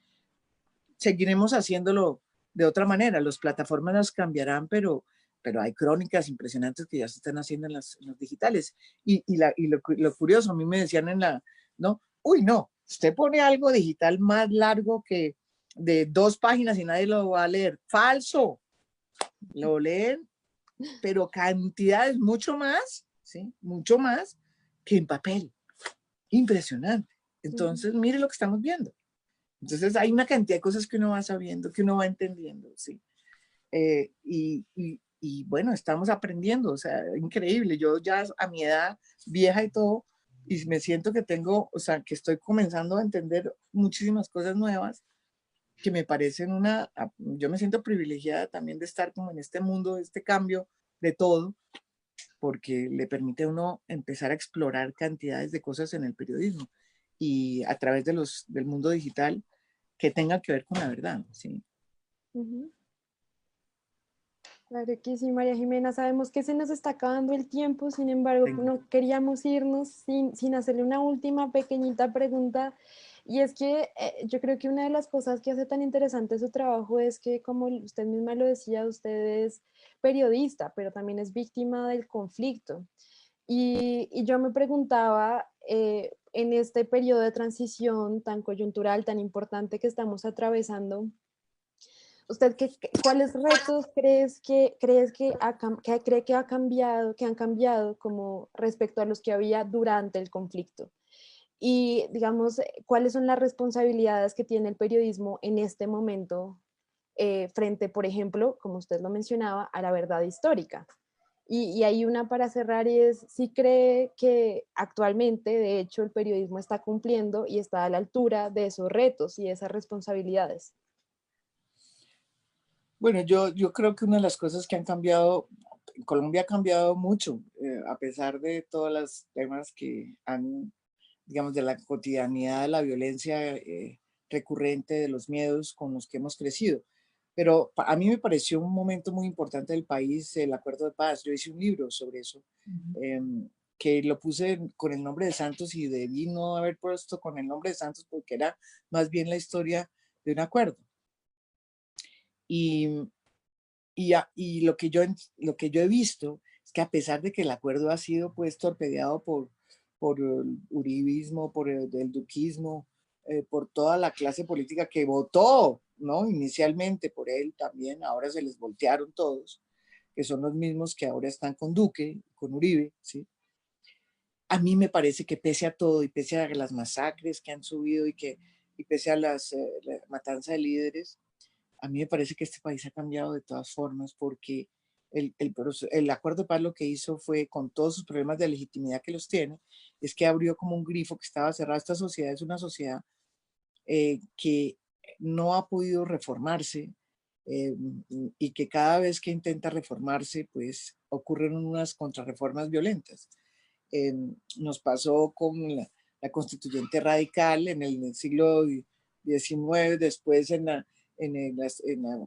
seguiremos haciéndolo de otra manera. Las plataformas las cambiarán, pero pero hay crónicas impresionantes que ya se están haciendo en, las, los digitales. Y, y, la, y lo, lo, curioso, a mí me decían en la, no, uy, no, usted pone algo digital más largo que de dos páginas y nadie lo va a leer. Falso. Lo leen, pero cantidades mucho más, ¿sí? Mucho más que en papel. Impresionante. Entonces, mire lo que estamos viendo. Entonces, hay una cantidad de cosas que uno va sabiendo, que uno va entendiendo, ¿sí? Eh, y, y, y bueno, estamos aprendiendo, o sea, increíble. Yo ya a mi edad vieja y todo, y me siento que tengo, o sea, que estoy comenzando a entender muchísimas cosas nuevas que me parecen una, yo me siento privilegiada también de estar como en este mundo, este cambio de todo, porque le permite a uno empezar a explorar cantidades de cosas en el periodismo y a través de los, del mundo digital que tengan que ver con la verdad, ¿sí? Uh -huh. Claro que sí, María Jimena. Sabemos que se nos está acabando el tiempo, sin embargo, no queríamos irnos sin, sin hacerle una última pequeñita pregunta. Y es que eh, yo creo que una de las cosas que hace tan interesante su trabajo es que, como usted misma lo decía, usted es periodista, pero también es víctima del conflicto. Y, yo me preguntaba, eh, en este periodo de transición tan coyuntural, tan importante que estamos atravesando, ¿Usted qué, cuáles retos crees que, crees que, ha, que cree que ha cambiado, que han cambiado como respecto a los que había durante el conflicto? Y digamos, ¿cuáles son las responsabilidades que tiene el periodismo en este momento eh, frente, por ejemplo, como usted lo mencionaba, a la verdad histórica? Y, hay una para cerrar y es si cree que actualmente, de hecho, el periodismo está cumpliendo y está a la altura de esos retos y esas responsabilidades. Bueno, yo, yo creo que una de las cosas que han cambiado, Colombia ha cambiado mucho, eh, a pesar de todos los temas que han, digamos, de la cotidianidad de la violencia eh, recurrente, de los miedos con los que hemos crecido. Pero a mí me pareció un momento muy importante del país, el acuerdo de paz. Yo hice un libro sobre eso, uh -huh. eh, que lo puse con el nombre de Santos y debí no haber puesto con el nombre de Santos porque era más bien la historia de un acuerdo. Y, y, y, lo, que yo, lo que yo he visto es que a pesar de que el acuerdo ha sido pues torpedeado por, por el uribismo, por el, el duquismo, eh, por toda la clase política que votó, ¿no? Inicialmente por él también, ahora se les voltearon todos, que son los mismos que ahora están con Duque, con Uribe, ¿sí? A mí me parece que pese a todo y pese a las masacres que han subido y que y pese a las eh, la matanza de líderes, a mí me parece que este país ha cambiado de todas formas porque el, el, el, acuerdo de paz lo que hizo fue, con todos sus problemas de legitimidad que los tiene, es que abrió como un grifo que estaba cerrado. Esta sociedad es una sociedad eh, que no ha podido reformarse eh, y que cada vez que intenta reformarse, pues ocurren unas contrarreformas violentas. Eh, nos pasó con la, constituyente radical en el, siglo XIX, después en la, en,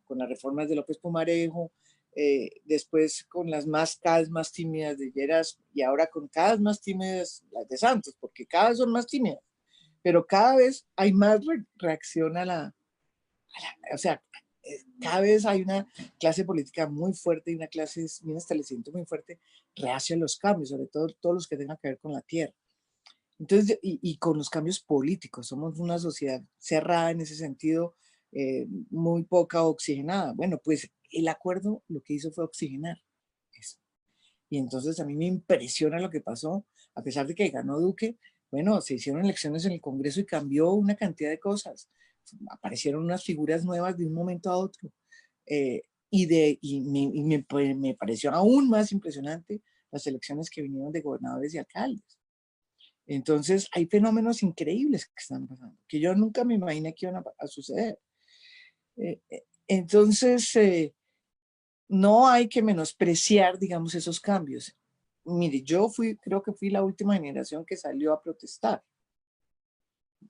con las reformas de López Pumarejo, eh, después con las más cada vez más tímidas de Lleras y ahora con cada vez más tímidas las de Santos, porque cada vez son más tímidas, pero cada vez hay más reacción a la, o sea, eh, cada vez hay una clase política muy fuerte y una clase, establecimiento muy fuerte reacia a los cambios, sobre todo todos los que tengan que ver con la tierra. Entonces, y, y con los cambios políticos, somos una sociedad cerrada en ese sentido, eh, muy poca oxigenada. Bueno, pues el acuerdo lo que hizo fue oxigenar eso. Y entonces a mí me impresiona lo que pasó, a pesar de que ganó Duque, bueno, se hicieron elecciones en el Congreso y cambió una cantidad de cosas. Aparecieron unas figuras nuevas de un momento a otro. Eh, y de, y me, pues, me, pareció aún más impresionante las elecciones que vinieron de gobernadores y alcaldes. Entonces hay fenómenos increíbles que están pasando, que yo nunca me imaginé que iban a, suceder. Eh, eh, entonces, no hay que menospreciar, digamos, esos cambios. Mire, yo fui, creo que fui la última generación que salió a protestar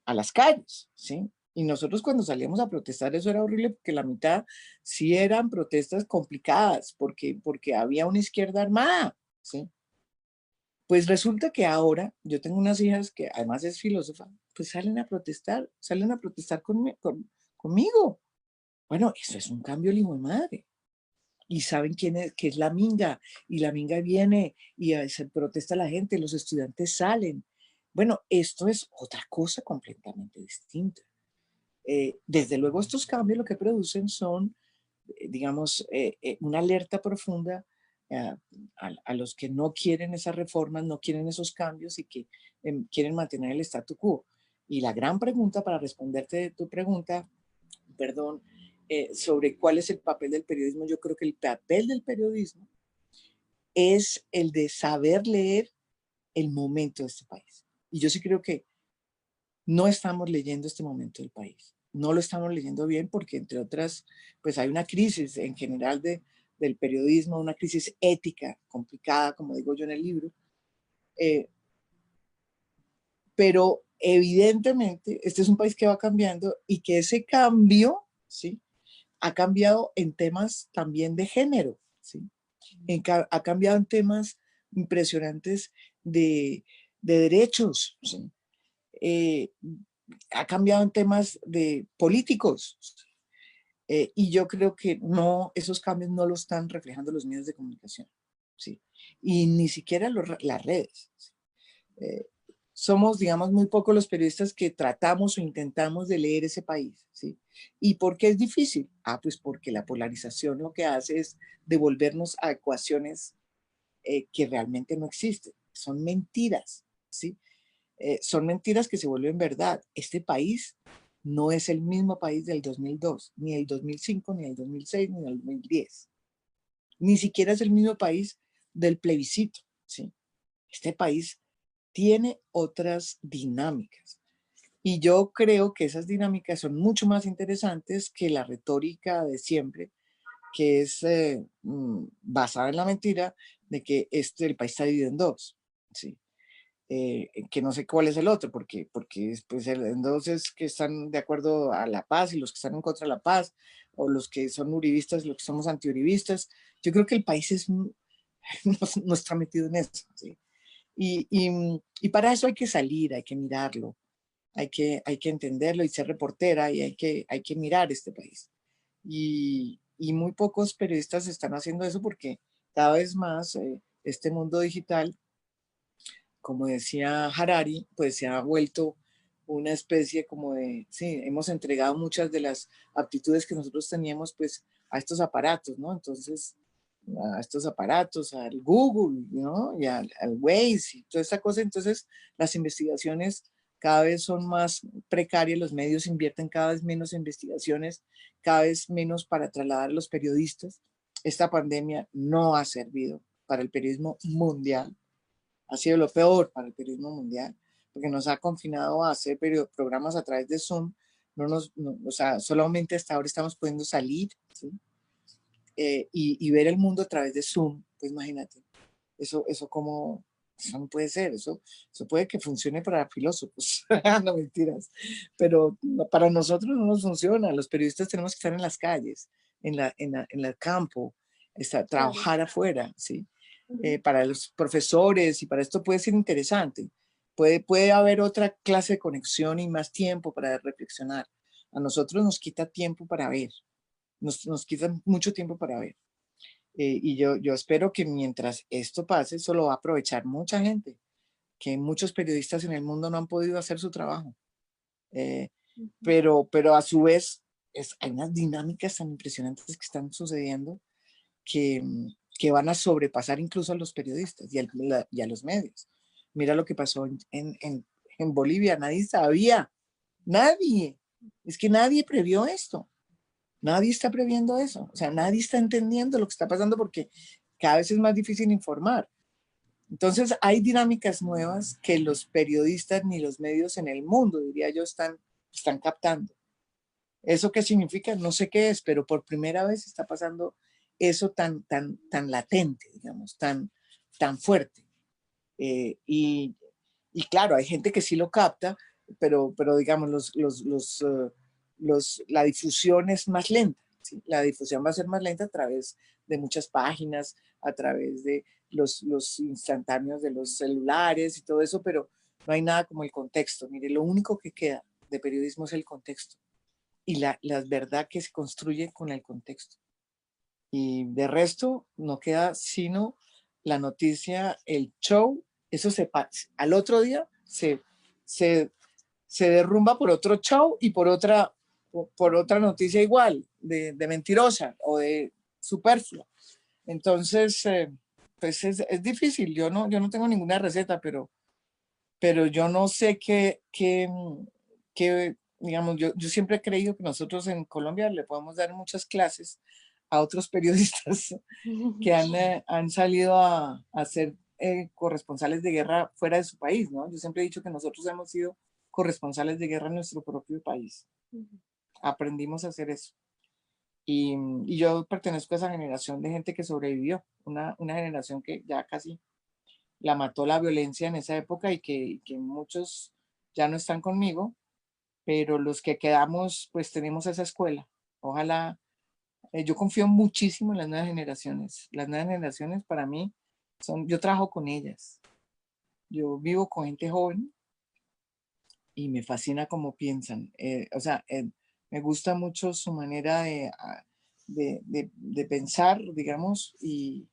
a las calles, ¿sí? Y nosotros cuando salíamos a protestar eso era horrible porque la mitad sí eran protestas complicadas porque, porque había una izquierda armada, ¿sí? Pues resulta que ahora yo tengo unas hijas que además es filósofa, pues salen a protestar, salen a protestar conmigo. Bueno, eso es un cambio, hijo de madre y saben quién es, que es la minga, y la minga viene y se protesta la gente, los estudiantes salen. Bueno, esto es otra cosa completamente distinta. Eh, desde luego estos cambios lo que producen son, eh, digamos, eh, una alerta profunda a, a, los que no quieren esas reformas, no quieren esos cambios y que em, quieren mantener el statu quo. Y la gran pregunta para responderte tu pregunta, perdón, eh, sobre cuál es el papel del periodismo, yo creo que el papel del periodismo es el de saber leer el momento de este país. Y yo sí creo que no estamos leyendo este momento del país. No lo estamos leyendo bien porque, entre otras, pues hay una crisis en general de, del periodismo, una crisis ética complicada, como digo yo en el libro. Eh, pero evidentemente este es un país que va cambiando y que ese cambio, ¿sí? Ha cambiado en temas también de género, ¿sí? ha cambiado en temas impresionantes de, derechos, eh, ha cambiado en temas de políticos. Eh, y yo creo que no, esos cambios no los están reflejando los medios de comunicación. ¿sí? Y ni siquiera las redes. Eh, somos, digamos, muy pocos los periodistas que tratamos o intentamos de leer ese país, ¿sí? ¿Y por qué es difícil? Ah, pues porque la polarización lo que hace es devolvernos a ecuaciones eh, que realmente no existen. Son mentiras, ¿sí? Eh, son mentiras que se vuelven verdad. Este país no es el mismo país del 2002, ni el 2005, ni el 2006, ni el 2010. Ni siquiera es el mismo país del plebiscito, ¿sí? Este país tiene otras dinámicas. Y yo creo que esas dinámicas son mucho más interesantes que la retórica de siempre, que es eh, mm, basada en la mentira de que este, el país está dividido en dos. ¿sí? Eh, que no sé cuál es el otro, porque, porque pues, en dos es que están de acuerdo a la paz y los que están en contra de la paz, o los que son uribistas los que somos antiuribistas. Yo creo que el país es, [LAUGHS] no, no está metido en eso. ¿sí? Y, para eso hay que salir, hay que mirarlo, hay que, hay que entenderlo y ser reportera y hay que, hay que mirar este país. Y, muy pocos periodistas están haciendo eso porque cada vez más eh, este mundo digital, como decía Harari, pues se ha vuelto una especie como de, sí, hemos entregado muchas de las aptitudes que nosotros teníamos pues a estos aparatos, ¿no? Entonces, a estos aparatos, al Google, ¿no? Y al, Waze y toda esta cosa. Entonces, las investigaciones cada vez son más precarias, los medios invierten cada vez menos investigaciones, cada vez menos para trasladar a los periodistas. esta pandemia no ha servido para el periodismo mundial. Ha sido lo peor para el periodismo mundial, porque nos ha confinado a hacer programas a través de Zoom. No nos, o sea, solamente hasta ahora estamos pudiendo salir eh, y, y, ver el mundo a través de Zoom. Pues imagínate, eso, eso como, eso no puede ser, eso, eso puede que funcione para filósofos, [LAUGHS] no mentiras, pero para nosotros no nos funciona, los periodistas tenemos que estar en las calles, en, la, en, la, en el campo, estar, trabajar afuera, ¿sí? Eh, para los profesores y para esto puede ser interesante, puede, puede haber otra clase de conexión y más tiempo para reflexionar. A nosotros nos quita tiempo para ver, nos, nos quita mucho tiempo para ver. Eh, y yo, yo espero que mientras esto pase, eso lo va a aprovechar mucha gente, que muchos periodistas en el mundo no han podido hacer su trabajo. Eh, pero, pero a su vez, es, hay unas dinámicas tan impresionantes que están sucediendo que, que van a sobrepasar incluso a los periodistas y, y a los medios. Mira lo que pasó en, en, en Bolivia, nadie sabía, nadie, es que nadie previó esto. Nadie está previendo eso, o sea, nadie está entendiendo lo que está pasando porque cada vez es más difícil informar. Entonces, hay dinámicas nuevas que los periodistas ni los medios en el mundo, diría yo, están, están captando. ¿Eso qué significa? No sé qué es, pero por primera vez está pasando eso tan, tan, tan latente, digamos, tan, tan fuerte. Eh, y, claro, hay gente que sí lo capta, pero, pero digamos, los, los, uh, la difusión es más lenta. La difusión va a ser más lenta a través de muchas páginas, a través de los, los instantáneos de los celulares y todo eso, pero no hay nada como el contexto. Mire, lo único que queda de periodismo es el contexto y la, la verdad que se construye con el contexto. Y de resto no queda sino la noticia, el show, eso se al otro día se, se, se derrumba por otro show y por otra por, otra noticia igual, de, mentirosa o de superflua. Entonces, eh, pues es, difícil. Yo no, yo no tengo ninguna receta, pero, pero yo no sé qué, qué, qué digamos, yo, yo siempre he creído que nosotros en Colombia le podemos dar muchas clases a otros [LAUGHS] periodistas que han, [LAUGHS] eh, han salido a, a ser eh, corresponsales de guerra fuera de su país, ¿no? Yo siempre he dicho que nosotros hemos sido corresponsales de guerra en nuestro propio país aprendimos a hacer eso. Y, y, yo pertenezco a esa generación de gente que sobrevivió, una, una, generación que ya casi la mató la violencia en esa época y que, que muchos ya no están conmigo, pero los que quedamos, pues tenemos esa escuela. Ojalá, eh, yo confío muchísimo en las nuevas generaciones. Las nuevas generaciones para mí son, yo trabajo con ellas. Yo vivo con gente joven y me fascina cómo piensan. Eh, o sea, eh, me gusta mucho su manera ah, de, de, de, pensar, digamos, y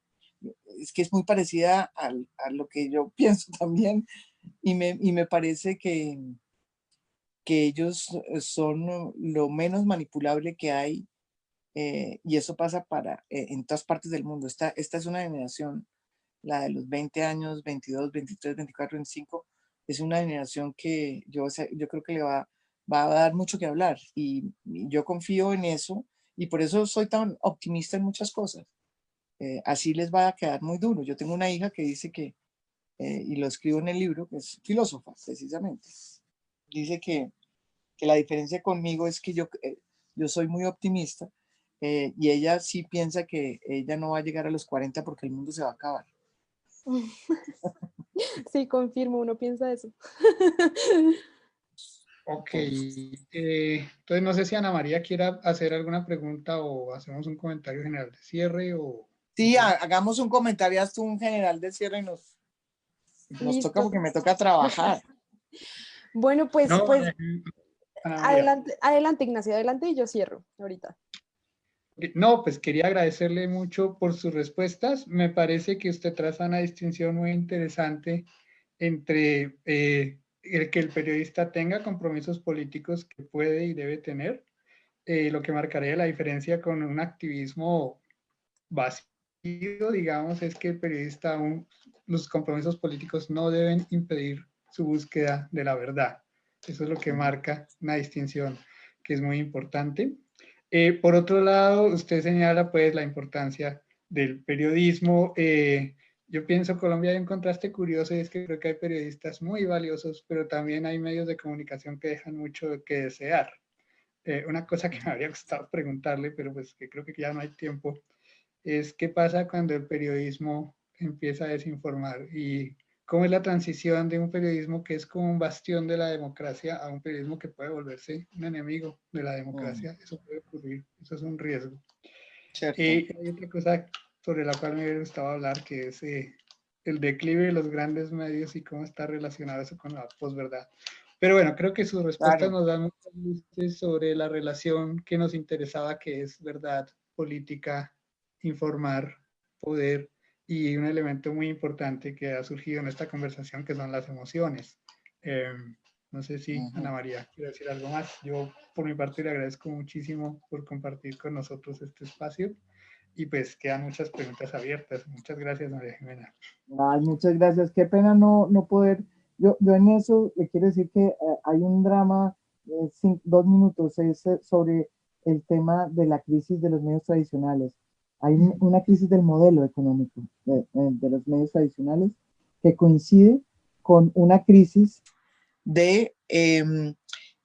es que es muy parecida a, lo que yo [LAUGHS] pienso también, y me, y me parece que, que ellos son lo menos manipulable que hay, eh, y eso pasa para, eh, en todas partes del mundo. Esta, esta es una generación, la de los 20 años, 22, 23, 24, 25, es una generación que yo, yo creo que le va va a dar mucho que hablar y, yo confío en eso y por eso soy tan optimista en muchas cosas. Eh, así les va a quedar muy duro. Yo tengo una hija que dice que, eh, y lo escribo en el libro, que es filósofa precisamente, dice que, que la diferencia conmigo es que yo, eh, yo soy muy optimista y ella sí piensa que ella no va a llegar a los 40 porque el mundo se va a acabar. [LAUGHS] Sí, confirmo, uno piensa eso. [LAUGHS] Ok, eh, entonces no sé si Ana María quiera hacer alguna pregunta o hacemos un comentario general de cierre o... Sí, hagamos un comentario hasta un general de cierre y nos, nos toca porque me toca trabajar. [LAUGHS] bueno, pues, pues adelante, adelante Ignacio, adelante y yo cierro ahorita. No, pues quería agradecerle mucho por sus respuestas. Me parece que usted traza una distinción muy interesante entre eh, el que el periodista tenga compromisos políticos que puede y debe tener, eh, lo que marcaría la diferencia con un activismo vacío, digamos, es que el periodista, los compromisos políticos no deben impedir su búsqueda de la verdad. Eso es lo que marca una distinción que es muy importante. Eh, por otro lado, usted señala pues la importancia del periodismo. Eh, yo pienso Colombia hay un contraste curioso y es que creo que hay periodistas muy valiosos, pero también hay medios de comunicación que dejan mucho que desear. Eh, una cosa que me habría gustado preguntarle, pero pues que creo que ya no hay tiempo, es qué pasa cuando el periodismo empieza a desinformar y cómo es la transición de un periodismo que es como un bastión de la democracia a un periodismo que puede volverse un enemigo de la democracia. Mm. Eso puede ocurrir, eso es un riesgo. Y hay otra cosa sobre la cual me hubiera gustado hablar, que es eh, el declive de los grandes medios y cómo está relacionado eso con la posverdad. Pero bueno, creo que sus respuestas nos dan muchas luces sobre la relación que nos interesaba, que es verdad, política, informar, poder y un elemento muy importante que ha surgido en esta conversación, que son las emociones. Em, no sé si Ana María quiere decir algo más. Yo, por mi parte, le agradezco muchísimo por compartir con nosotros este espacio y pues quedan muchas preguntas abiertas. Muchas gracias, María Jimena. Ay, muchas gracias. Qué pena no, no poder. Yo, yo en eso le quiero decir que eh, hay un drama, eh, dos minutos, es eh, sobre el tema de la crisis de los medios tradicionales hay una crisis del modelo económico de, los medios tradicionales que coincide con una crisis de, em,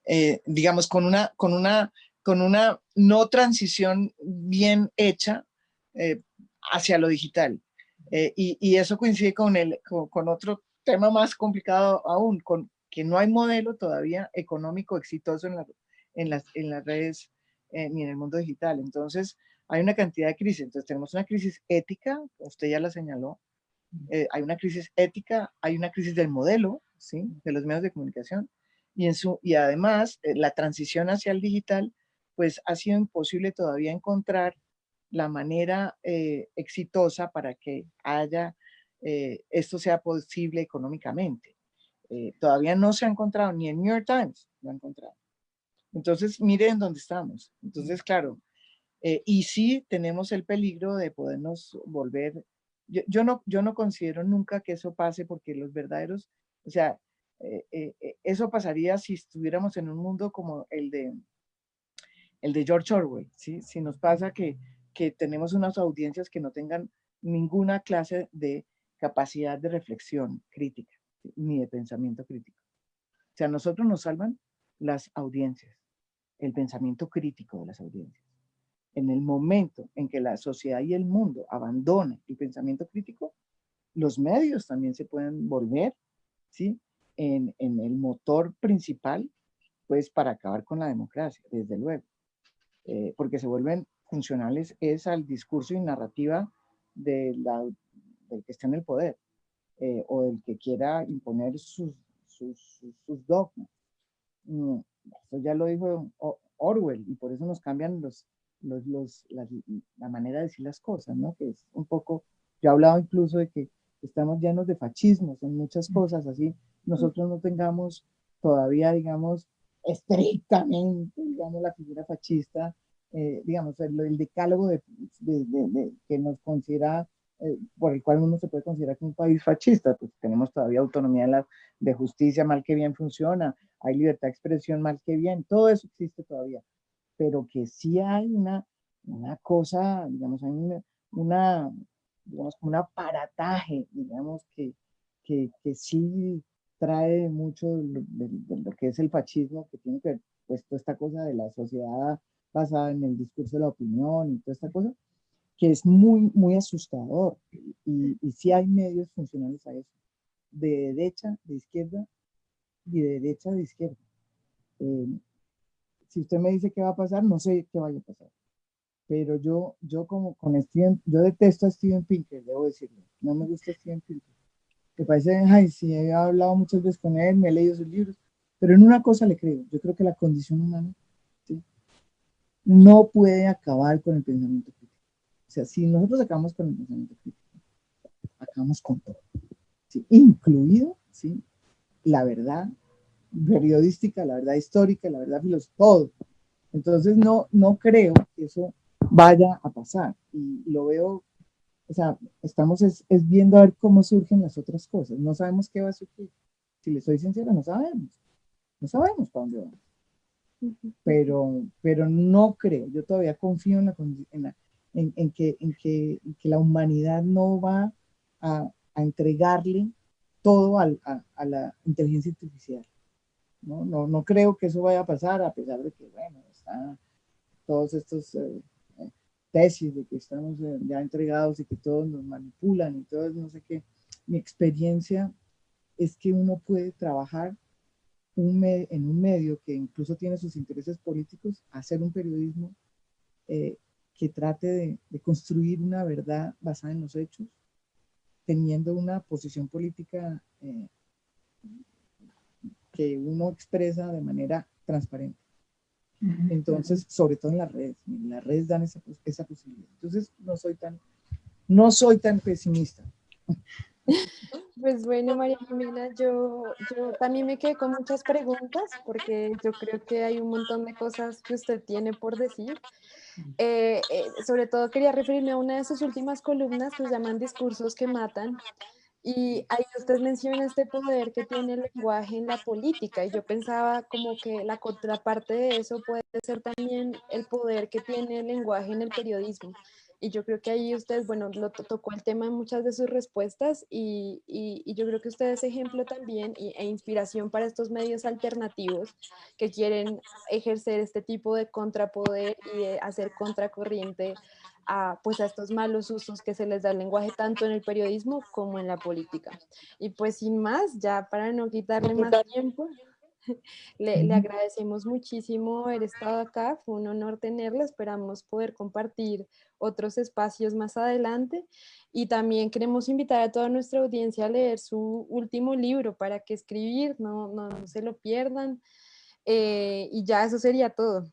eh, digamos, con una, con, una, con una no transición bien hecha eh, hacia lo digital. Eh, y, eso coincide con, el, con, otro tema más complicado aún, con que no hay modelo todavía económico exitoso en, en, las, en las redes ni en el mundo digital. Entonces, hay una cantidad de crisis. Entonces tenemos una crisis ética, usted ya la señaló, eh, hay una crisis ética, hay una crisis del modelo, ¿sí? De los medios de comunicación. Y, en su, y además, eh, la transición hacia el digital, pues ha sido imposible todavía encontrar la manera eh, exitosa para que haya, esto sea posible económicamente. todavía no se ha encontrado, ni en New York Times lo ha encontrado. Entonces, miren dónde estamos. Entonces, claro, eh, y sí tenemos el peligro de podernos volver, yo, no, yo no considero nunca que eso pase porque los verdaderos, o sea, eh, eh, eso pasaría si estuviéramos en un mundo como el de, el de George Orwell, ¿sí? Si nos pasa que, que tenemos unas audiencias que no tengan ninguna clase de capacidad de reflexión crítica, ni de pensamiento crítico. O sea, nosotros nos salvan las audiencias, el pensamiento crítico de las audiencias en el momento en que la sociedad y el mundo abandone el pensamiento crítico, los medios también se pueden volver, ¿sí? En, el motor principal, pues para acabar con la democracia, desde luego, eh, porque se vuelven funcionales es al discurso y narrativa de la, del que está en el poder eh, o del que quiera imponer sus, sus, sus dogmas. Mm, eso ya lo dijo Orwell y por eso nos cambian los, los, la, manera de decir las cosas, ¿no? Que es un poco, yo he hablado incluso de que estamos llenos de fascismos en muchas cosas, así nosotros no tengamos todavía, digamos, estrictamente, digamos, la figura fascista, eh, digamos, el, decálogo de, que nos considera, eh, por el cual uno se puede considerar como un país fascista, pues tenemos todavía autonomía la, de justicia, mal que bien funciona, hay libertad de expresión, mal que bien, todo eso existe todavía pero que sí hay una, una cosa, digamos, hay una, una digamos, un aparataje, digamos, que, que, que sí trae mucho de, lo que es el fascismo, que tiene que ver, pues, toda esta cosa de la sociedad basada en el discurso de la opinión y toda esta cosa, que es muy, muy asustador. Y, y sí hay medios funcionales a eso, de derecha, de izquierda y de derecha, de izquierda. Eh, si usted me dice qué va a pasar, no sé qué vaya a pasar. Pero yo, yo como con Steven, yo detesto a Steven Pinker, debo decirlo. No me gusta Steven Pinker. Me parece, ay, sí, he hablado muchas veces con él, me he leído sus libros, pero en una cosa le creo. Yo creo que la condición humana no puede acabar con el pensamiento crítico. O sea, si nosotros acabamos con el pensamiento crítico, acabamos con todo, incluido ¿sí? la verdad periodística, la verdad histórica, la verdad filosófica, todo. Entonces no, no creo que eso vaya a pasar. Y lo veo, o sea, estamos es, viendo a ver cómo surgen las otras cosas. No sabemos qué va a surgir. Si le soy sincera, no sabemos. No sabemos para dónde vamos. Pero, pero no creo, yo todavía confío en, la, en, la, en, en, que, que, que, la humanidad no va a, a entregarle todo a, a, a, la inteligencia artificial. ¿no? No, no creo que eso vaya a pasar, a pesar de que, bueno, está todos estos eh, tesis de que estamos eh, ya entregados y que todos nos manipulan y todo, no sé qué. Mi experiencia es que uno puede trabajar un en un medio que incluso tiene sus intereses políticos, hacer un periodismo eh, que trate de, de, construir una verdad basada en los hechos, teniendo una posición política eh, que uno expresa de manera transparente. Entonces, sobre todo en las redes, en las redes dan esa, esa posibilidad. Entonces, no soy tan, no soy tan pesimista. [LAUGHS] Pues bueno, María Jimena, yo, yo también me quedé con muchas preguntas porque yo creo que hay un montón de cosas que usted tiene por decir. Eh, eh, sobre todo quería referirme a una de sus últimas columnas que se llaman Discursos que Matan. Y ahí usted menciona este poder que tiene el lenguaje en la política y yo pensaba como que la contraparte de eso puede ser también el poder que tiene el lenguaje en el periodismo. Y yo creo que ahí usted, bueno, lo tocó el tema en muchas de sus respuestas y, y, y yo creo que usted es ejemplo también y, e inspiración para estos medios alternativos que quieren ejercer este tipo de contrapoder y de hacer contracorriente a, pues a estos malos usos que se les da al lenguaje tanto en el periodismo como en la política. Y pues sin más, ya para no quitarle más tiempo, [LAUGHS] le, le, agradecemos muchísimo haber estado acá, fue un honor tenerla, esperamos poder compartir otros espacios más adelante y también queremos invitar a toda nuestra audiencia a leer su último libro para que escribir, no, no, no se lo pierdan eh, y ya eso sería todo.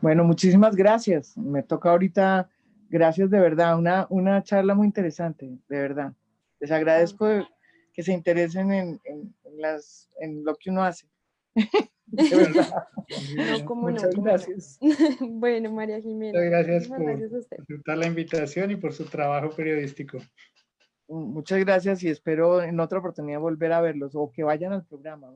Bueno, muchísimas gracias, me toca ahorita, gracias de verdad, una, una charla muy interesante, de verdad. Les agradezco que se interesen en, en, en las, en lo que uno hace. [LAUGHS] De verdad. No, como Muchas no, gracias. No. [LAUGHS] bueno, María Jimena. Muchas gracias por, gracias a usted. por aceptar la invitación y por su trabajo periodístico. Muchas gracias y espero en otra oportunidad volver a verlos o que vayan al programa.